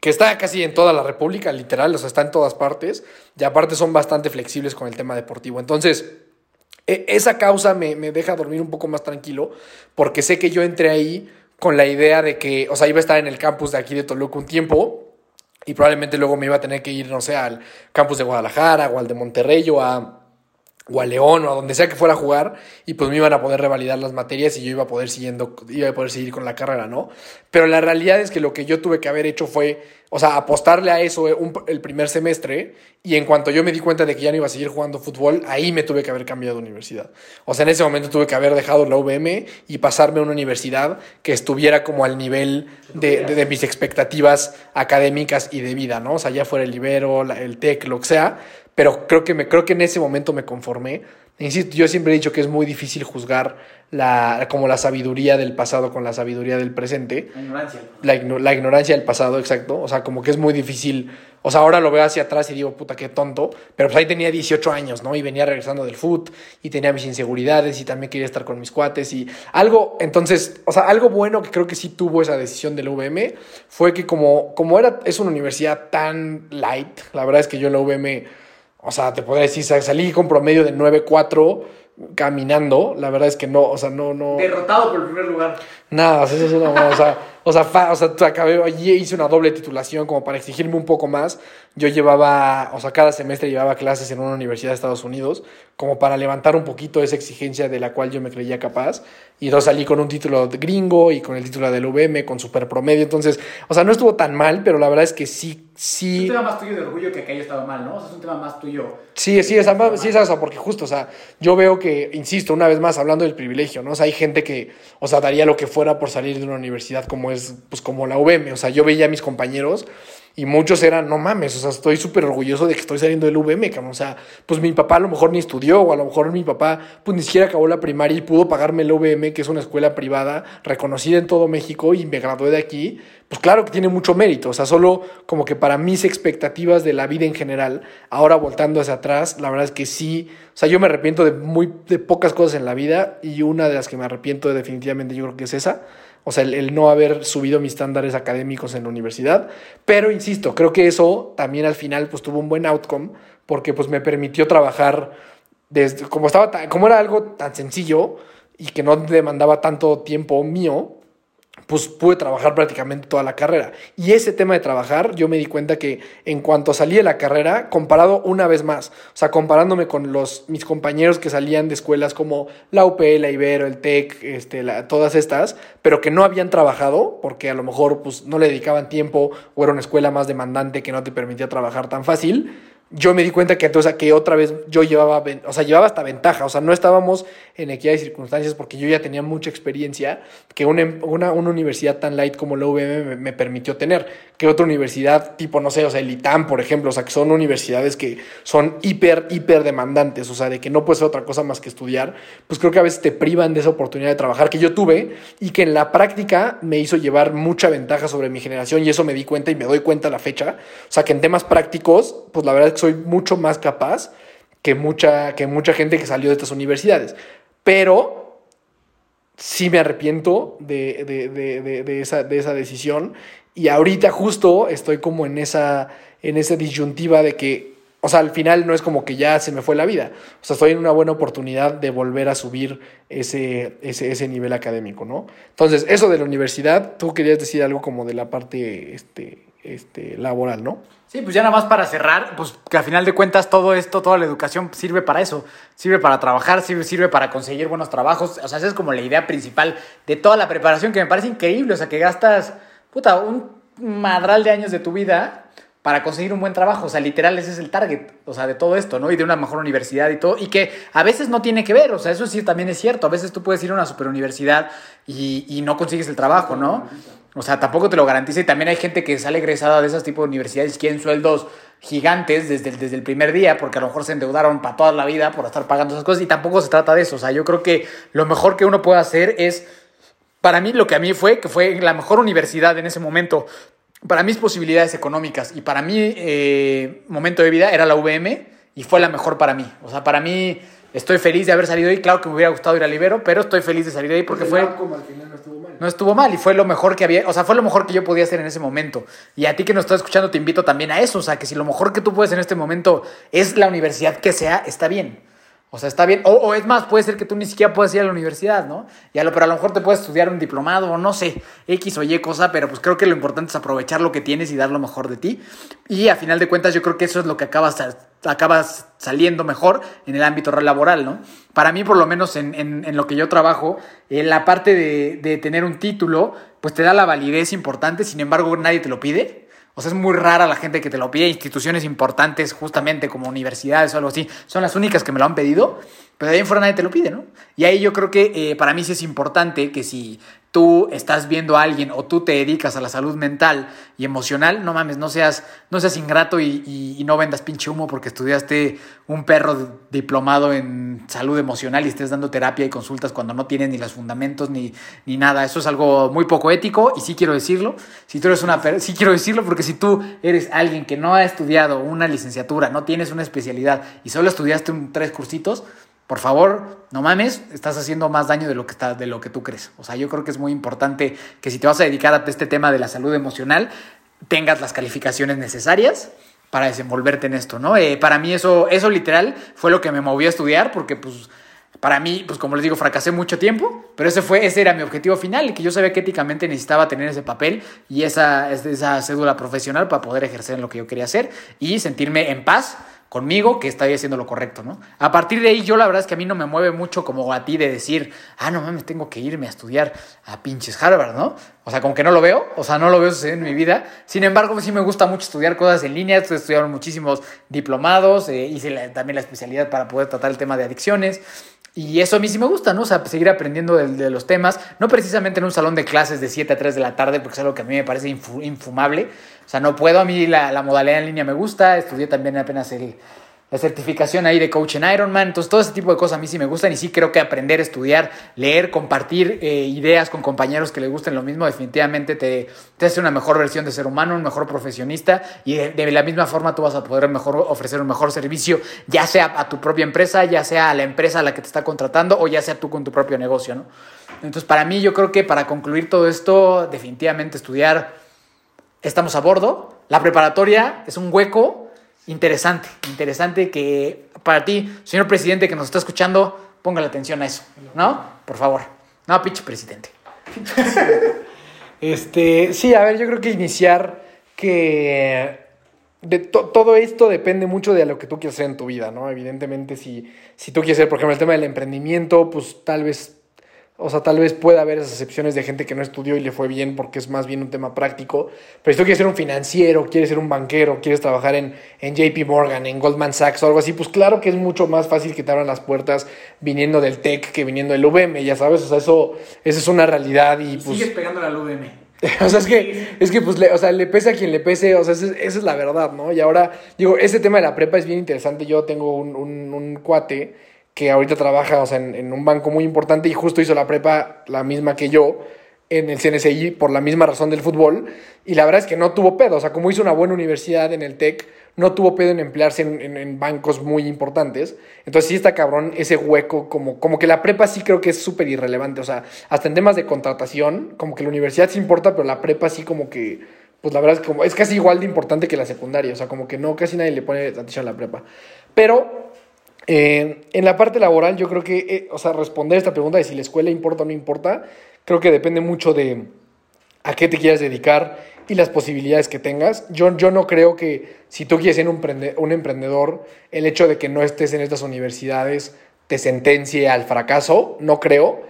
que está casi en toda la República, literal, o sea, está en todas partes, y aparte son bastante flexibles con el tema deportivo. Entonces, e- esa causa me, me deja dormir un poco más tranquilo, porque sé que yo entré ahí con la idea de que, o sea, iba a estar en el campus de aquí de Toluca un tiempo, y probablemente luego me iba a tener que ir, no sé, al campus de Guadalajara o al de Monterrey o a, o a León o a donde sea que fuera a jugar y pues me iban a poder revalidar las materias y yo iba a poder siguiendo iba a poder seguir con la carrera, ¿no? Pero la realidad es que lo que yo tuve que haber hecho fue, o sea, apostarle a eso eh, el primer semestre y en cuanto yo me di cuenta de que ya no iba a seguir jugando fútbol, ahí me tuve que haber cambiado de universidad. O sea, en ese momento tuve que haber dejado la UVM y pasarme a una universidad que estuviera como al nivel de, de- mis expectativas académicas y de vida, ¿no? O sea, ya fuera el Ibero, el TEC, lo que sea, pero creo que, me, creo que en ese momento me conformé. Insisto, yo siempre he dicho que es muy difícil juzgar la, como la sabiduría del pasado con la sabiduría del presente. La ignorancia. La, la ignorancia del pasado, exacto. O sea, como que es muy difícil. O sea, ahora lo veo hacia atrás y digo, puta, qué tonto. Pero pues ahí tenía 18 años, ¿no? Y venía regresando del foot y tenía mis inseguridades y también quería estar con mis cuates y algo. Entonces, o sea, algo bueno que creo que sí tuvo esa decisión del UVM fue que como, como era, es una universidad tan light, la verdad es que yo en la UVM, o sea, te podría decir, salí con promedio de 9.4 caminando. La verdad es que no, o sea, no, no. Derrotado por el primer lugar. Nada, o sea, eso es una, o sea, o sea, fa- o sea, acabé, hice una doble titulación como para exigirme un poco más. Yo llevaba, o sea, cada semestre llevaba clases en una universidad de Estados Unidos, como para levantar un poquito esa exigencia de la cual yo me creía capaz. Y entonces salí con un título de gringo y con el título del UVM, con super promedio. Entonces, o sea, no estuvo tan mal, pero la verdad es que sí, Es sí. un tema más tuyo de orgullo que que haya estado mal, ¿no? O sea, es un tema más tuyo. Sí, sí, esa, sí, esa, o sea, porque justo, o sea, yo veo que, insisto, una vez más, hablando del privilegio, ¿no? O sea, hay gente que, o sea, daría lo que fuera por salir de una universidad como es, pues como la UVM, o sea, yo veía a mis compañeros y muchos eran, no mames, o sea, estoy súper orgulloso de que estoy saliendo del UVM, cabrón, o sea, pues mi papá a lo mejor ni estudió, o a lo mejor mi papá, pues ni siquiera acabó la primaria y pudo pagarme el UVM, que es una escuela privada reconocida en todo México y me gradué de aquí, pues claro que tiene mucho mérito, o sea, solo como que para mis expectativas de la vida en general, ahora voltando hacia atrás, la verdad es que sí, o sea, yo me arrepiento de muy de pocas cosas en la vida y una de las que me arrepiento definitivamente yo creo que es esa, o sea, el, no haber subido mis estándares académicos en la universidad, pero insisto, creo que eso también al final pues tuvo un buen outcome porque pues me permitió trabajar desde como estaba tan- como era algo tan sencillo y que no demandaba tanto tiempo mío, pues pude trabajar prácticamente toda la carrera. Y ese tema de trabajar, yo me di cuenta que en cuanto salí de la carrera, comparado una vez más, o sea, comparándome con los, mis compañeros que salían de escuelas como la UP, la Ibero, el TEC, este, todas estas, pero que no habían trabajado, porque a lo mejor pues, no le dedicaban tiempo o era una escuela más demandante que no te permitía trabajar tan fácil, yo me di cuenta que, sea, que otra vez yo llevaba, o sea, llevaba hasta ventaja, o sea, no estábamos en equidad de circunstancias porque yo ya tenía mucha experiencia que una, una, una universidad tan light como la UVM me, me permitió tener, que otra universidad tipo, no sé, o sea, el ITAM, por ejemplo, o sea, que son universidades que son hiper, hiper demandantes, o sea, de que no puedes hacer otra cosa más que estudiar, pues creo que a veces te privan de esa oportunidad de trabajar que yo tuve y que en la práctica me hizo llevar mucha ventaja sobre mi generación y eso me di cuenta y me doy cuenta a la fecha. O sea, que en temas prácticos, pues la verdad es que soy mucho más capaz que mucha, que mucha gente que salió de estas universidades. Pero sí me arrepiento de, de, de, esa, de esa decisión. Y ahorita justo estoy como en esa, en esa disyuntiva de que, o sea, al final no es como que ya se me fue la vida. O sea, estoy en una buena oportunidad de volver a subir ese, ese, ese nivel académico, ¿no? Entonces, eso de la universidad, tú querías decir algo como de la parte este, este, laboral, ¿no? Sí, pues ya nada más para cerrar, pues que a final de cuentas todo esto, toda la educación sirve para eso, sirve para trabajar, sirve, sirve para conseguir buenos trabajos, o sea, esa es como la idea principal de toda la preparación que me parece increíble, o sea, que gastas, puta, un madral de años de tu vida para conseguir un buen trabajo, o sea, literal ese es el target, o sea, de todo esto, ¿no? Y de una mejor universidad y todo, y que a veces no tiene que ver, o sea, eso sí también es cierto, a veces tú puedes ir a una superuniversidad y, y no consigues el trabajo, ¿no? O sea, tampoco te lo garantiza y también hay gente que sale egresada de esos tipos de universidades y quieren sueldos gigantes desde el, desde el primer día porque a lo mejor se endeudaron para toda la vida por estar pagando esas cosas y tampoco se trata de eso. O sea, yo creo que lo mejor que uno puede hacer es, para mí lo que a mí fue, que fue la mejor universidad en ese momento, para mis posibilidades económicas y para mi eh, momento de vida era la UVM y fue la mejor para mí. O sea, para mí estoy feliz de haber salido ahí. Claro que me hubiera gustado ir a Libero, pero estoy feliz de salir de ahí porque fue no estuvo mal y fue lo mejor que había, o sea, fue lo mejor que yo podía hacer en ese momento. Y a ti que nos estás escuchando te invito también a eso, o sea, que si lo mejor que tú puedes en este momento es la universidad que sea, está bien. O sea, está bien. O, o es más, puede ser que tú ni siquiera puedas ir a la universidad, ¿no? Y a lo, pero a lo mejor te puedes estudiar un diplomado o no sé, X o Y cosa, pero pues creo que lo importante es aprovechar lo que tienes y dar lo mejor de ti. Y a final de cuentas yo creo que eso es lo que acabas, acabas saliendo mejor en el ámbito laboral, ¿no? Para mí, por lo menos en, en, lo que yo trabajo, en la parte de, de tener un título, pues te da la validez importante, sin embargo nadie te lo pide. O sea, es muy rara la gente que te lo pide. Instituciones importantes, justamente como universidades o algo así, son las únicas que me lo han pedido. Pero de ahí en fuera nadie te lo pide, ¿no? Y ahí yo creo que eh, para mí sí es importante que si tú estás viendo a alguien o tú te dedicas a la salud mental y emocional, no mames, no seas, no seas ingrato y, y, no vendas pinche humo porque estudiaste un perro diplomado en salud emocional y estés dando terapia y consultas cuando no tienes ni los fundamentos ni, ni nada. Eso es algo muy poco ético y sí quiero decirlo. Si tú eres una sí quiero decirlo porque si tú eres alguien que no ha estudiado una licenciatura, no tienes una especialidad y solo estudiaste tres cursitos, por favor, no mames, estás haciendo más daño de lo que está, de lo que tú crees. O sea, yo creo que es muy importante que si te vas a dedicar a este tema de la salud emocional, tengas las calificaciones necesarias para desenvolverte en esto, ¿no? Eh, para mí eso, eso literal fue lo que me movió a estudiar, porque pues para mí, pues como les digo, fracasé mucho tiempo, pero ese fue, ese era mi objetivo final, que yo sabía que éticamente necesitaba tener ese papel y esa, esa cédula profesional para poder ejercer en lo que yo quería hacer y sentirme en paz conmigo que estaba haciendo lo correcto, ¿no? A partir de ahí yo la verdad es que a mí no me mueve mucho como a ti de decir, ah, no mames, tengo que irme a estudiar a pinches Harvard, ¿no? O sea, como que no lo veo, o sea, no lo veo suceder en mi vida. Sin embargo, sí me gusta mucho estudiar cosas en línea, estoy estudiando muchísimos diplomados, eh, hice también la especialidad para poder tratar el tema de adicciones. Y eso a mí sí me gusta, ¿no? O sea, seguir aprendiendo de, de, los temas, no precisamente en un salón de clases de 7 a 3 de la tarde, porque es algo que a mí me parece infu infumable. O sea, no puedo, a mí la, la modalidad en línea me gusta, estudié también apenas la certificación ahí de coach en Ironman. Entonces, todo ese tipo de cosas a mí sí me gustan y sí creo que aprender, estudiar, leer, compartir eh, ideas con compañeros que les gusten lo mismo, definitivamente te, te hace una mejor versión de ser humano, un mejor profesionista y de, la misma forma tú vas a poder ofrecer un mejor servicio, ya sea a tu propia empresa, ya sea a la empresa a la que te está contratando o ya sea tú con tu propio negocio, ¿no? Entonces, para mí, yo creo que para concluir todo esto, definitivamente estudiar, estamos a bordo. La preparatoria es un hueco interesante, interesante que para ti, señor presidente que nos está escuchando, ponga la atención a eso, ¿no? Por favor. No, pinche presidente. *laughs* este, sí, a ver, yo creo que iniciar que de to todo esto depende mucho de lo que tú quieras hacer en tu vida, ¿no? Evidentemente, si, si tú quieres hacer, por ejemplo, el tema del emprendimiento, pues tal vez O sea, tal vez pueda haber esas excepciones de gente que no estudió y le fue bien porque es más bien un tema práctico. Pero si tú quieres ser un financiero, quieres ser un banquero, quieres trabajar en, en JP Morgan, en Goldman Sachs o algo así, pues claro que es mucho más fácil que te abran las puertas viniendo del TEC que viniendo del UVM, ya sabes. O sea, eso, eso es una realidad y pues... Sigues pegándole al UVM. *laughs* O sea, es que, es que pues, le, o sea, le pese a quien le pese, o sea, esa, esa es la verdad, ¿no? Y ahora, digo, ese tema de la prepa es bien interesante. Yo tengo un, un, un cuate que ahorita trabaja, o sea, en, un banco muy importante y justo hizo la prepa la misma que yo en el CNCI por la misma razón del fútbol. Y la verdad es que no tuvo pedo, o sea, como hizo una buena universidad en el TEC, no tuvo pedo en emplearse en bancos muy importantes. Entonces sí está cabrón ese hueco, como, como que la prepa sí creo que es súper irrelevante, o sea, hasta en temas de contratación, como que la universidad sí importa, pero la prepa sí como que pues la verdad es que como, es casi igual de importante que la secundaria, o sea, como que no, casi nadie le pone atención a la prepa. Pero eh, en la parte laboral, yo creo que, eh, o sea, responder esta pregunta de si la escuela importa o no importa, creo que depende mucho de a qué te quieras dedicar y las posibilidades que tengas. Yo, yo no creo que si tú quieres ser un, un emprendedor, el hecho de que no estés en estas universidades te sentencie al fracaso, no creo.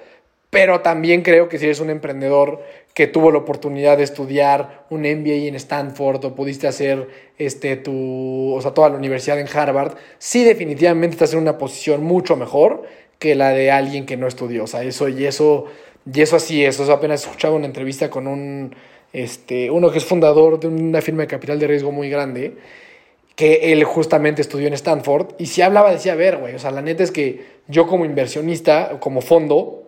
Pero también creo que si eres un emprendedor que tuvo la oportunidad de estudiar un MBA en Stanford o pudiste hacer este, tu, o sea, toda la universidad en Harvard, sí definitivamente estás en una posición mucho mejor que la de alguien que no estudió. O sea, eso y eso, y eso así es. O sea, apenas escuchaba una entrevista con un, este, uno que es fundador de una firma de capital de riesgo muy grande, que él justamente estudió en Stanford, y si hablaba, decía, a ver, güey, o sea, la neta es que yo como inversionista, como fondo,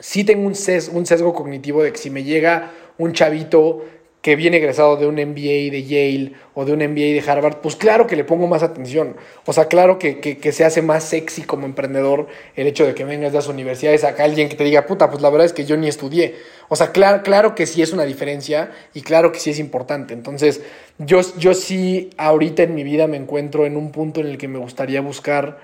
sí tengo un sesgo, un sesgo cognitivo de que si me llega un chavito que viene egresado de un MBA de Yale o de un MBA de Harvard, pues claro que le pongo más atención. O sea, claro que, que, se hace más sexy como emprendedor el hecho de que vengas de las universidades acá alguien que te diga, puta, pues la verdad es que yo ni estudié. O sea, claro, claro que sí es una diferencia y claro que sí es importante. Entonces, yo, yo sí ahorita en mi vida me encuentro en un punto en el que me gustaría buscar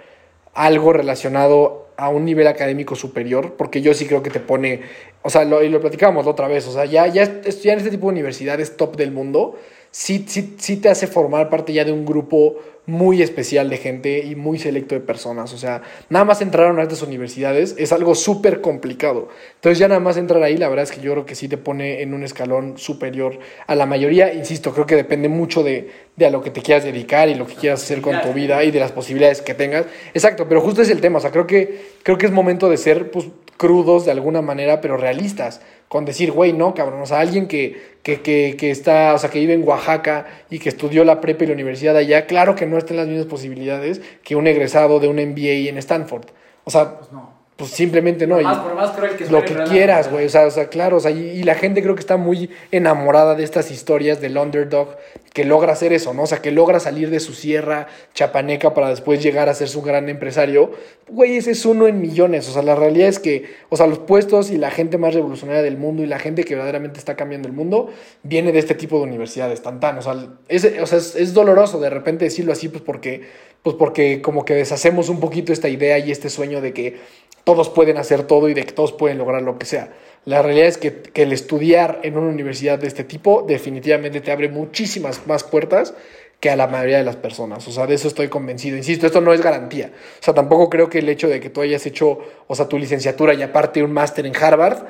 algo relacionado a un nivel académico superior, porque yo sí creo que te pone, o sea, lo, y lo platicábamos la otra vez, o sea, ya, ya estudiar en este tipo de universidades top del mundo, sí, sí, sí te hace formar parte ya de un grupo muy especial de gente y muy selecto de personas. O sea, nada más entrar a una de estas universidades es algo súper complicado. Entonces ya nada más entrar ahí, la verdad es que yo creo que sí te pone en un escalón superior a la mayoría. Insisto, creo que depende mucho de, de a lo que te quieras dedicar y lo que quieras hacer con tu vida y de las posibilidades que tengas. Exacto, pero justo es el tema. O sea, creo que, creo que es momento de ser pues, crudos de alguna manera, pero realistas con decir, güey, no, cabrón, o sea, alguien que, que, que, que, está, o sea, que vive en Oaxaca y que estudió la prepa y la universidad allá, claro que no está en las mismas posibilidades que un egresado de un MBA en Stanford. O sea, pues, no. Pues simplemente no. Por más, por más cruel que lo que quieras, güey, o sea, o sea, claro, o sea, y, y, la gente creo que está muy enamorada de estas historias del underdog que logra hacer eso, ¿no? O sea, que logra salir de su sierra chapaneca para después llegar a ser su gran empresario. Güey, ese es uno en millones. O sea, la realidad es que, o sea, los puestos y la gente más revolucionaria del mundo y la gente que verdaderamente está cambiando el mundo viene de este tipo de universidades tan tan. O sea, es, o sea, es, es doloroso de repente decirlo así, pues porque, pues porque como que deshacemos un poquito esta idea y este sueño de que todos pueden hacer todo y de que todos pueden lograr lo que sea. La realidad es que, que, el estudiar en una universidad de este tipo definitivamente te abre muchísimas más puertas que a la mayoría de las personas. O sea, de eso estoy convencido. Insisto, esto no es garantía. O sea, tampoco creo que el hecho de que tú hayas hecho, o sea, tu licenciatura y aparte un máster en Harvard,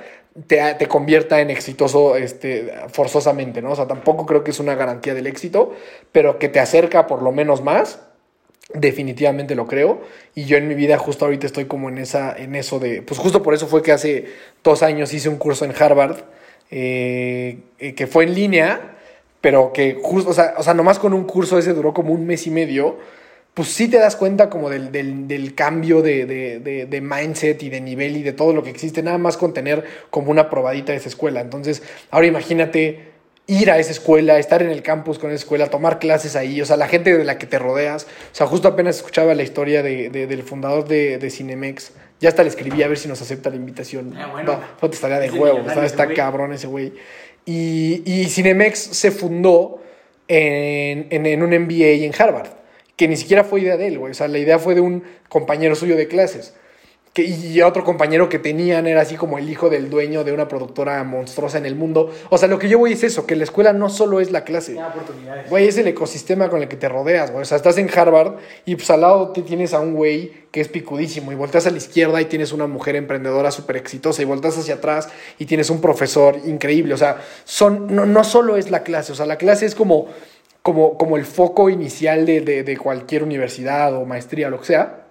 te, te, convierta en exitoso este, forzosamente, ¿no? O sea, tampoco creo que es una garantía del éxito, pero que te acerca por lo menos más, definitivamente lo creo. Y yo en mi vida justo ahorita estoy como en esa en eso de pues justo por eso fue que hace dos años hice un curso en Harvard eh, que fue en línea pero que justo o sea, o sea nomás con un curso ese duró como un mes y medio pues sí te das cuenta como del, del, del cambio de, de, de, de, mindset y de nivel y de todo lo que existe nada más con tener como una probadita de esa escuela. Entonces ahora imagínate ir a esa escuela, estar en el campus con esa escuela, tomar clases ahí, o sea, la gente de la que te rodeas. O sea, justo apenas escuchaba la historia de, de, del fundador de, de, Cinemex. Ya hasta le escribí a ver si nos acepta la invitación. Ah, bueno. Va, te estaría de *laughs* huevo, sea, está cabrón ese güey. Y, y, Cinemex se fundó en, en, en un MBA en Harvard, que ni siquiera fue idea de él, güey. O sea, la idea fue de un compañero suyo de clases que, y otro compañero que tenían era así como el hijo del dueño de una productora monstruosa en el mundo. O sea, lo que yo voy es eso, que la escuela no solo es la clase. oportunidades. Güey, es el ecosistema con el que te rodeas, güey. O sea, estás en Harvard y pues al lado te tienes a un güey que es picudísimo y volteas a la izquierda y tienes una mujer emprendedora súper exitosa y volteas hacia atrás y tienes un profesor increíble. O sea, son, no, no solo es la clase, o sea, la clase es como, como, como el foco inicial de, de, de cualquier universidad o maestría, lo que sea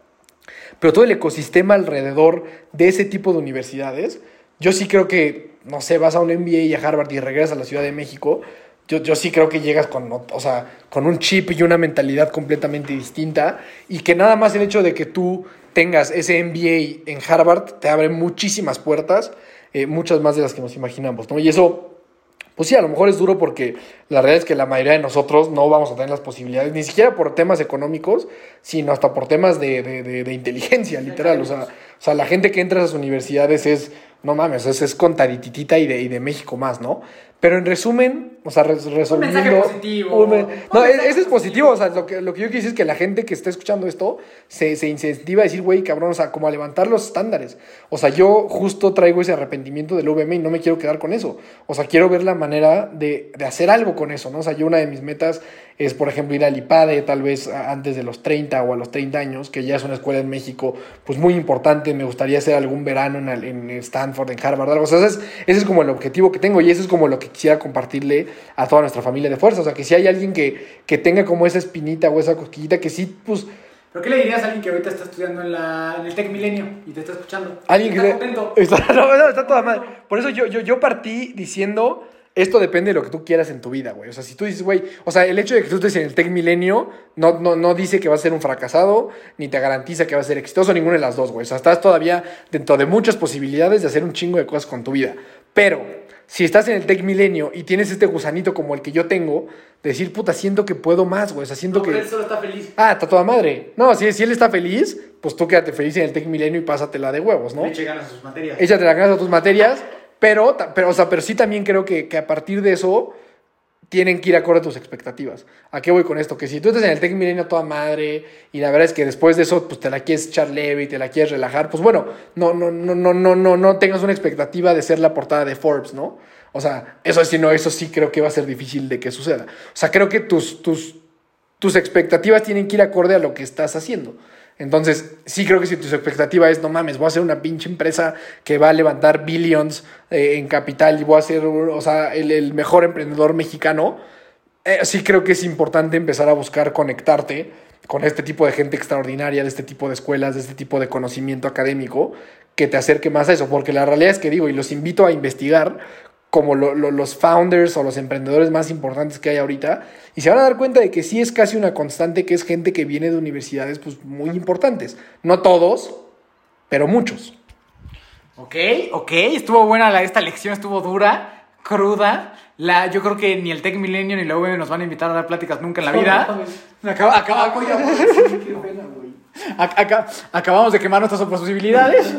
pero todo el ecosistema alrededor de ese tipo de universidades, yo sí creo que, no sé, vas a un MBA y a Harvard y regresas a la Ciudad de México, yo, yo sí creo que llegas con, o sea, con un chip y una mentalidad completamente distinta y que nada más el hecho de que tú tengas ese MBA en Harvard te abre muchísimas puertas, eh, muchas más de las que nos imaginamos, ¿no? Y eso pues sí, a lo mejor es duro porque la realidad es que la mayoría de nosotros no vamos a tener las posibilidades, ni siquiera por temas económicos, sino hasta por temas de, de, de, de inteligencia, literal. O sea, o sea, la gente que entra a esas universidades es, no mames, es, es contarititita y de, y de México más, ¿no? Pero en resumen, o sea, res, resolviendo... Un mensaje positivo. Un men- no, ese es positivo, o sea, lo que, lo que yo quiero decir es que la gente que está escuchando esto se, se incentiva a decir, güey, cabrón, o sea, como a levantar los estándares. O sea, yo justo traigo ese arrepentimiento del VM y no me quiero quedar con eso. O sea, quiero ver la manera de, de hacer algo con eso, ¿no? O sea, yo una de mis metas es, por ejemplo, ir al IPADE, tal vez antes de los 30 o a los 30 años, que ya es una escuela en México, pues muy importante. Me gustaría hacer algún verano en, en Stanford, en Harvard, algo. O sea, ese es, ese es como el objetivo que tengo y eso es como lo que quisiera compartirle a toda nuestra familia de fuerza. O sea, que si hay alguien que, que tenga como esa espinita o esa cosquillita, que sí, pues ¿Pero qué le dirías a alguien que ahorita está estudiando en, la, en el Tec Milenio y te está escuchando? Alguien que está contento. Está, no, no, está toda madre. Por eso yo, yo, yo partí diciendo, esto depende de lo que tú quieras en tu vida, güey. O sea, si tú dices, güey, o sea, el hecho de que tú estés en el Tech Milenio no, no, no dice que vas a ser un fracasado, ni te garantiza que vas a ser exitoso, ninguna de las dos, güey. O sea, estás todavía dentro de muchas posibilidades de hacer un chingo de cosas con tu vida. Pero, si estás en el Tech Milenio y tienes este gusanito como el que yo tengo, de decir, puta, siento que puedo más, güey. O sea, siento No, que... pero él solo está feliz. Ah, está toda madre. No, si, si él está feliz, pues tú quédate feliz en el Tech Milenio y pásatela de huevos, ¿no? Eche ganas a sus materias. échate la ganas a tus materias, pero, pero, o sea, pero sí también creo que, que a partir de eso tienen que ir acorde a tus expectativas. ¿A qué voy con esto? Que si tú estás en el Tech Milenio toda madre y la verdad es que después de eso pues te la quieres echar leve y te la quieres relajar, pues bueno, no, no, no, no, no, no, no tengas una expectativa de ser la portada de Forbes, ¿no? O sea, eso sí, no, eso sí creo que va a ser difícil de que suceda. O sea, creo que tus, tus, tus expectativas tienen que ir acorde a lo que estás haciendo. Entonces, sí creo que si tu expectativa es, no mames, voy a hacer una pinche empresa que va a levantar billions eh, en capital y voy a ser, o sea, el, el mejor emprendedor mexicano, eh, sí creo que es importante empezar a buscar conectarte con este tipo de gente extraordinaria, de este tipo de escuelas, de este tipo de conocimiento académico, que te acerque más a eso, porque la realidad es que digo, y los invito a investigar como lo- lo- los founders o los emprendedores más importantes que hay ahorita, y se van a dar cuenta de que sí es casi una constante, que es gente que viene de universidades pues, muy importantes. No todos, pero muchos. Ok, ok, estuvo buena la, esta lección, estuvo dura, cruda. La, yo creo que ni el Tech Milenio ni la UVM nos van a invitar a dar pláticas nunca en la *laughs* vida. Acaba- acaba- *laughs* Ac- acabamos de quemar nuestras posibilidades,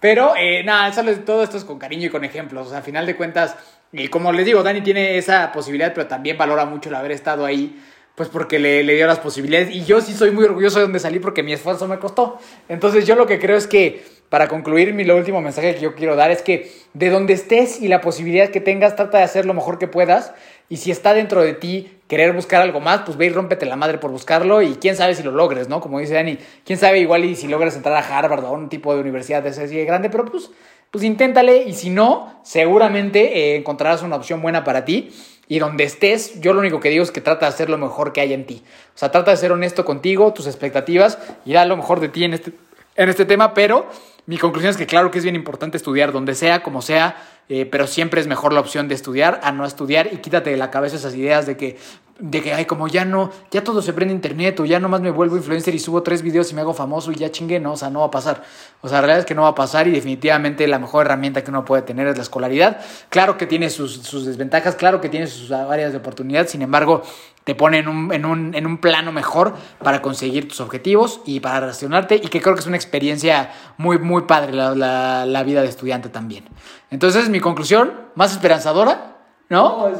pero eh, nada, todo esto es con cariño y con ejemplos. O sea, a final de cuentas, y como les digo, Dani tiene esa posibilidad, pero también valora mucho el haber estado ahí, pues porque le, le dio las posibilidades. Y yo sí soy muy orgulloso de donde salí porque mi esfuerzo me costó. Entonces, yo lo que creo es que, para concluir, mi lo último mensaje que yo quiero dar es que de donde estés y la posibilidad que tengas, trata de hacer lo mejor que puedas. Y si está dentro de ti querer buscar algo más, pues ve y rómpete la madre por buscarlo y quién sabe si lo logres, ¿no? Como dice Dani, quién sabe igual y si logras entrar a Harvard o a un tipo de universidad de ese grande, pero pues, pues inténtale y si no, seguramente eh, encontrarás una opción buena para ti. Y donde estés, yo lo único que digo es que trata de hacer lo mejor que hay en ti. O sea, trata de ser honesto contigo, tus expectativas y da lo mejor de ti en este, en este tema, pero mi conclusión es que claro que es bien importante estudiar donde sea, como sea, eh, pero siempre es mejor la opción de estudiar a no estudiar y quítate de la cabeza esas ideas de que, de que, ay, como ya no, ya todo se prende internet o ya nomás me vuelvo influencer y subo tres videos y me hago famoso y ya chingué, no, o sea, no va a pasar. O sea, la realidad es que no va a pasar y definitivamente la mejor herramienta que uno puede tener es la escolaridad. Claro que tiene sus, sus desventajas, claro que tiene sus áreas de oportunidad, sin embargo, te pone en un, en, un, en un plano mejor para conseguir tus objetivos y para relacionarte y que creo que es una experiencia muy, muy padre la, la, la vida de estudiante también. Entonces, mi conclusión, más esperanzadora, ¿no? *laughs*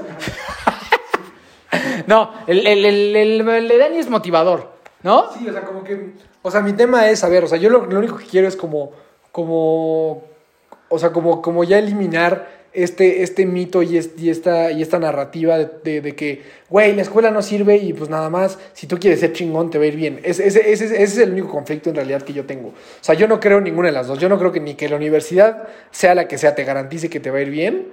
No, el, el, el, el, el de Dani es motivador, ¿no? Sí, o sea, como que. O sea, mi tema es, a ver, o sea, yo lo, lo único que quiero es como como, o sea, como, como ya eliminar este, este mito y, y, esta, y esta narrativa de, de, que, güey, la escuela no sirve y pues nada más, si tú quieres ser chingón, te va a ir bien. Ese, ese, ese, ese es el único conflicto en realidad que yo tengo. O sea, yo no creo ninguna de las dos. Yo no creo que ni que la universidad, sea la que sea, te garantice que te va a ir bien,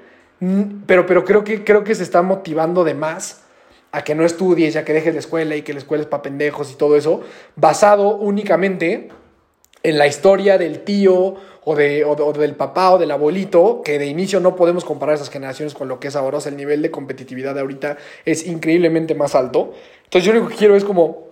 pero, pero creo, que, creo que se está motivando de más a que no estudies, ya que dejes la escuela y que la escuela es para pendejos y todo eso, basado únicamente en la historia del tío o, de, o, del papá o del abuelito, que de inicio no podemos comparar esas generaciones con lo que es ahora, o sea, el nivel de competitividad de ahorita es increíblemente más alto. Entonces yo lo único que quiero es como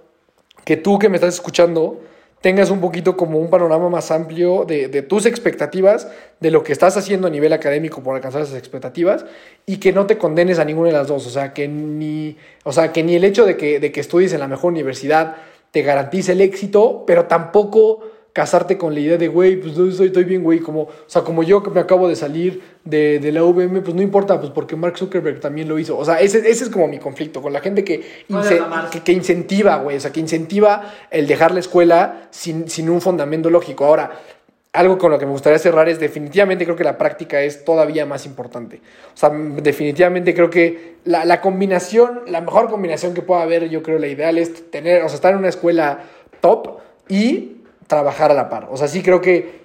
que tú que me estás escuchando tengas un poquito como un panorama más amplio de, de, tus expectativas, de lo que estás haciendo a nivel académico por alcanzar esas expectativas y que no te condenes a ninguna de las dos. O sea, que ni, o sea, que ni el hecho de que, de que estudies en la mejor universidad te garantice el éxito, pero tampoco casarte con la idea de, güey, pues estoy, estoy bien, güey, como, o sea, como yo que me acabo de salir de, de, la VM, pues no importa, pues porque Mark Zuckerberg también lo hizo. O sea, ese, ese es como mi conflicto con la gente que, que, que, incentiva, güey, o sea, que incentiva el dejar la escuela sin, sin un fundamento lógico. Ahora, algo con lo que me gustaría cerrar es definitivamente creo que la práctica es todavía más importante. O sea, definitivamente creo que la, la combinación, la mejor combinación que pueda haber, yo creo la ideal es tener, o sea, estar en una escuela top y trabajar a la par. O sea, sí creo que...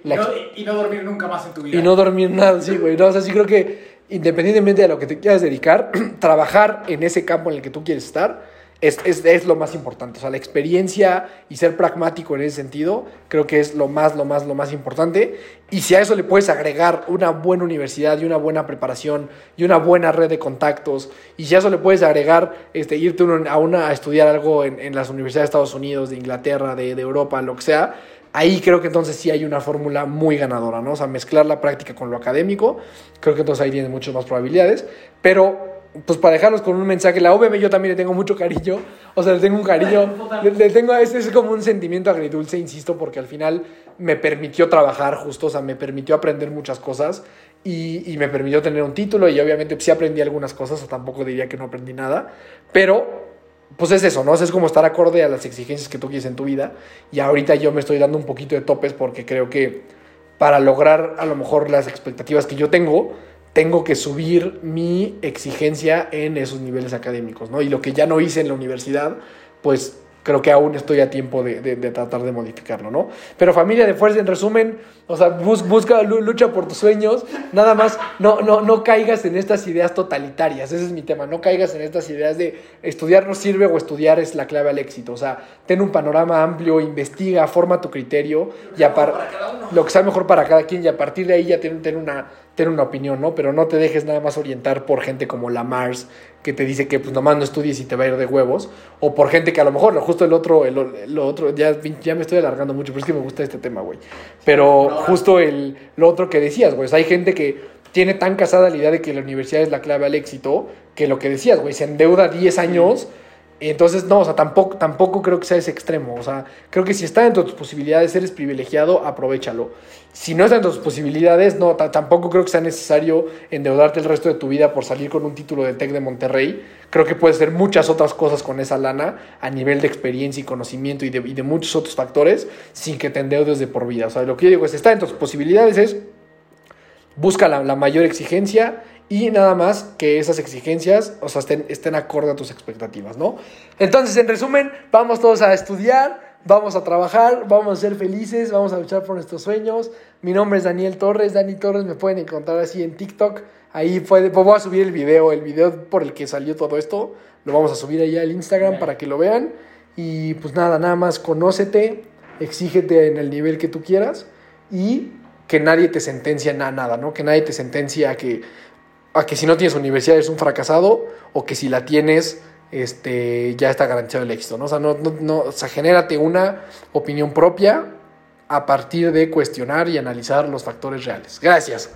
y, no, dormir nunca más en tu vida. Y no dormir nada, sí, güey. No, o sea, sí creo que independientemente de lo que te quieras dedicar, *clears throat* trabajar en ese campo en el que tú quieres estar es, es, es, lo más importante. O sea, la experiencia y ser pragmático en ese sentido, creo que es lo más, lo más, lo más importante. Y si a eso le puedes agregar una buena universidad y una buena preparación y una buena red de contactos, y si a eso le puedes agregar este, irte a, una, a estudiar algo en, en, las universidades de Estados Unidos, de Inglaterra, de, de Europa, lo que sea, ahí creo que entonces sí hay una fórmula muy ganadora, ¿no? O sea, mezclar la práctica con lo académico, creo que entonces ahí tiene muchas más probabilidades, pero pues para dejarlos con un mensaje, la OVM yo también le tengo mucho cariño, o sea, le tengo un cariño, *laughs* le, tengo, ese es como un sentimiento agridulce, insisto, porque al final me permitió trabajar justo, o sea, me permitió aprender muchas cosas y, y me permitió tener un título y obviamente sí aprendí algunas cosas, o tampoco diría que no aprendí nada, pero pues es eso, ¿no? Es como estar acorde a las exigencias que tú quieres en tu vida. Y ahorita yo me estoy dando un poquito de topes porque creo que para lograr a lo mejor las expectativas que yo tengo, tengo que subir mi exigencia en esos niveles académicos, ¿no? Y lo que ya no hice en la universidad, pues creo que aún estoy a tiempo de, de, de, tratar de modificarlo, ¿no? Pero familia de fuerza, en resumen, o sea, busca, lucha por tus sueños, nada más, no, no, no caigas en estas ideas totalitarias, ese es mi tema, no caigas en estas ideas de estudiar no sirve o estudiar es la clave al éxito, o sea, ten un panorama amplio, investiga, forma tu criterio, y a lo que sea mejor para cada quien, y a partir de ahí ya ten, ten una tener una opinión, ¿no? Pero no te dejes nada más orientar por gente como la Mars, que te dice que pues nomás no estudies y te va a ir de huevos, o por gente que a lo mejor, justo el otro, el, otro, ya, ya me estoy alargando mucho, pero es que me gusta este tema, güey. Pero justo el, lo otro que decías, güey, o sea, hay gente que tiene tan casada la idea de que la universidad es la clave al éxito, que lo que decías, güey, se endeuda 10 años. Entonces, no, o sea, tampoco, tampoco creo que sea ese extremo. O sea, creo que si está dentro de tus posibilidades, eres privilegiado, aprovechalo. Si no está dentro de tus posibilidades, no, tampoco creo que sea necesario endeudarte el resto de tu vida por salir con un título de TEC de Monterrey. Creo que puedes hacer muchas otras cosas con esa lana a nivel de experiencia y conocimiento y de, muchos otros factores sin que te endeudes de por vida. O sea, lo que yo digo es, está dentro de tus posibilidades, es busca la mayor exigencia y nada más que esas exigencias, o sea, estén, estén acorde a tus expectativas, ¿no? Entonces, en resumen, vamos todos a estudiar, vamos a trabajar, vamos a ser felices, vamos a luchar por nuestros sueños. Mi nombre es Daniel Torres, Dani Torres, me pueden encontrar así en TikTok. Ahí puede, pues voy a subir el video, el video por el que salió todo esto, lo vamos a subir allá al Instagram para que lo vean. Y pues nada, nada más conócete, exígete en el nivel que tú quieras y que nadie te sentencia a nada, ¿no? Que nadie te sentencia a que a que si no tienes universidad eres un fracasado o que si la tienes este, ya está garantizado el éxito, ¿no? O sea, no, no, no, o sea, genérate una opinión propia a partir de cuestionar y analizar los factores reales. Gracias.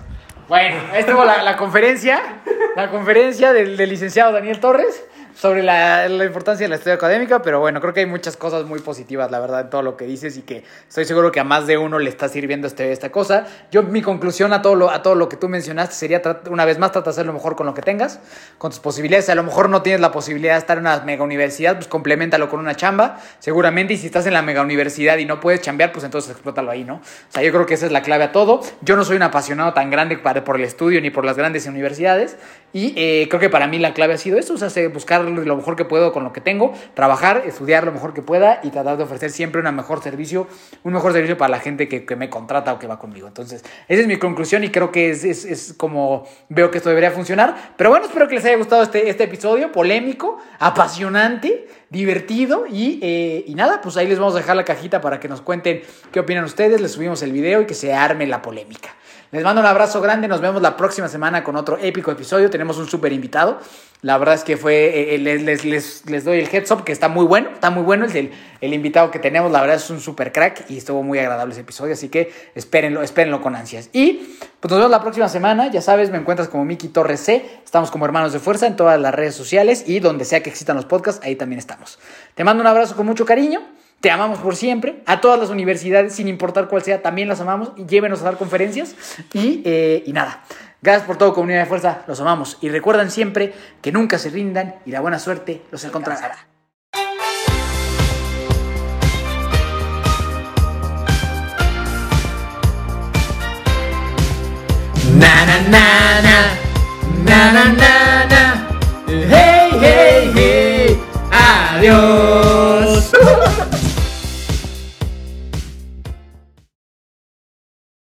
Bueno, esta fue la, conferencia, la conferencia del, licenciado Daniel Torres. Sobre la, la importancia de la estudia académica, pero bueno, creo que hay muchas cosas muy positivas, la verdad, en todo lo que dices y que estoy seguro que a más de uno le está sirviendo este, esta cosa. Yo, mi conclusión a todo, lo, a todo lo que tú mencionaste sería, una vez más, trata de hacer lo mejor con lo que tengas, con tus posibilidades. A lo mejor no tienes la posibilidad de estar en una mega universidad, pues complementalo con una chamba, seguramente, y si estás en la mega universidad y no puedes chambear, pues entonces explótalo ahí, ¿no? O sea, yo creo que esa es la clave a todo. Yo no soy un apasionado tan grande para, por el estudio ni por las grandes universidades, y eh, creo que para mí la clave ha sido eso, o sea, buscar lo mejor que puedo con lo que tengo, trabajar, estudiar lo mejor que pueda y tratar de ofrecer siempre un mejor servicio, un mejor servicio para la gente que, me contrata o que va conmigo. Entonces, esa es mi conclusión y creo que es, es, es, como veo que esto debería funcionar. Pero bueno, espero que les haya gustado este, este episodio polémico, apasionante, divertido y, eh, y nada, pues ahí les vamos a dejar la cajita para que nos cuenten qué opinan ustedes, les subimos el video y que se arme la polémica. Les mando un abrazo grande, nos vemos la próxima semana con otro épico episodio. Tenemos un súper invitado. La verdad es que fue, eh, eh, les, les, les, doy el heads up que está muy bueno, está muy bueno el, el invitado que tenemos, la verdad es un súper crack y estuvo muy agradable ese episodio, así que espérenlo, espérenlo con ansias. Y pues nos vemos la próxima semana, ya sabes, me encuentras como Miki Torres C, estamos como Hermanos de Fuerza en todas las redes sociales y donde sea que existan los podcasts, ahí también estamos. Te mando un abrazo con mucho cariño. Te amamos por siempre. A todas las universidades, sin importar cuál sea, también las amamos. Y llévenos a dar conferencias. Y, eh, y nada. Gracias por todo, comunidad de fuerza. Los amamos. Y recuerdan siempre que nunca se rindan y la buena suerte los encontrará. Na na na na na na na Hey hey hey Adiós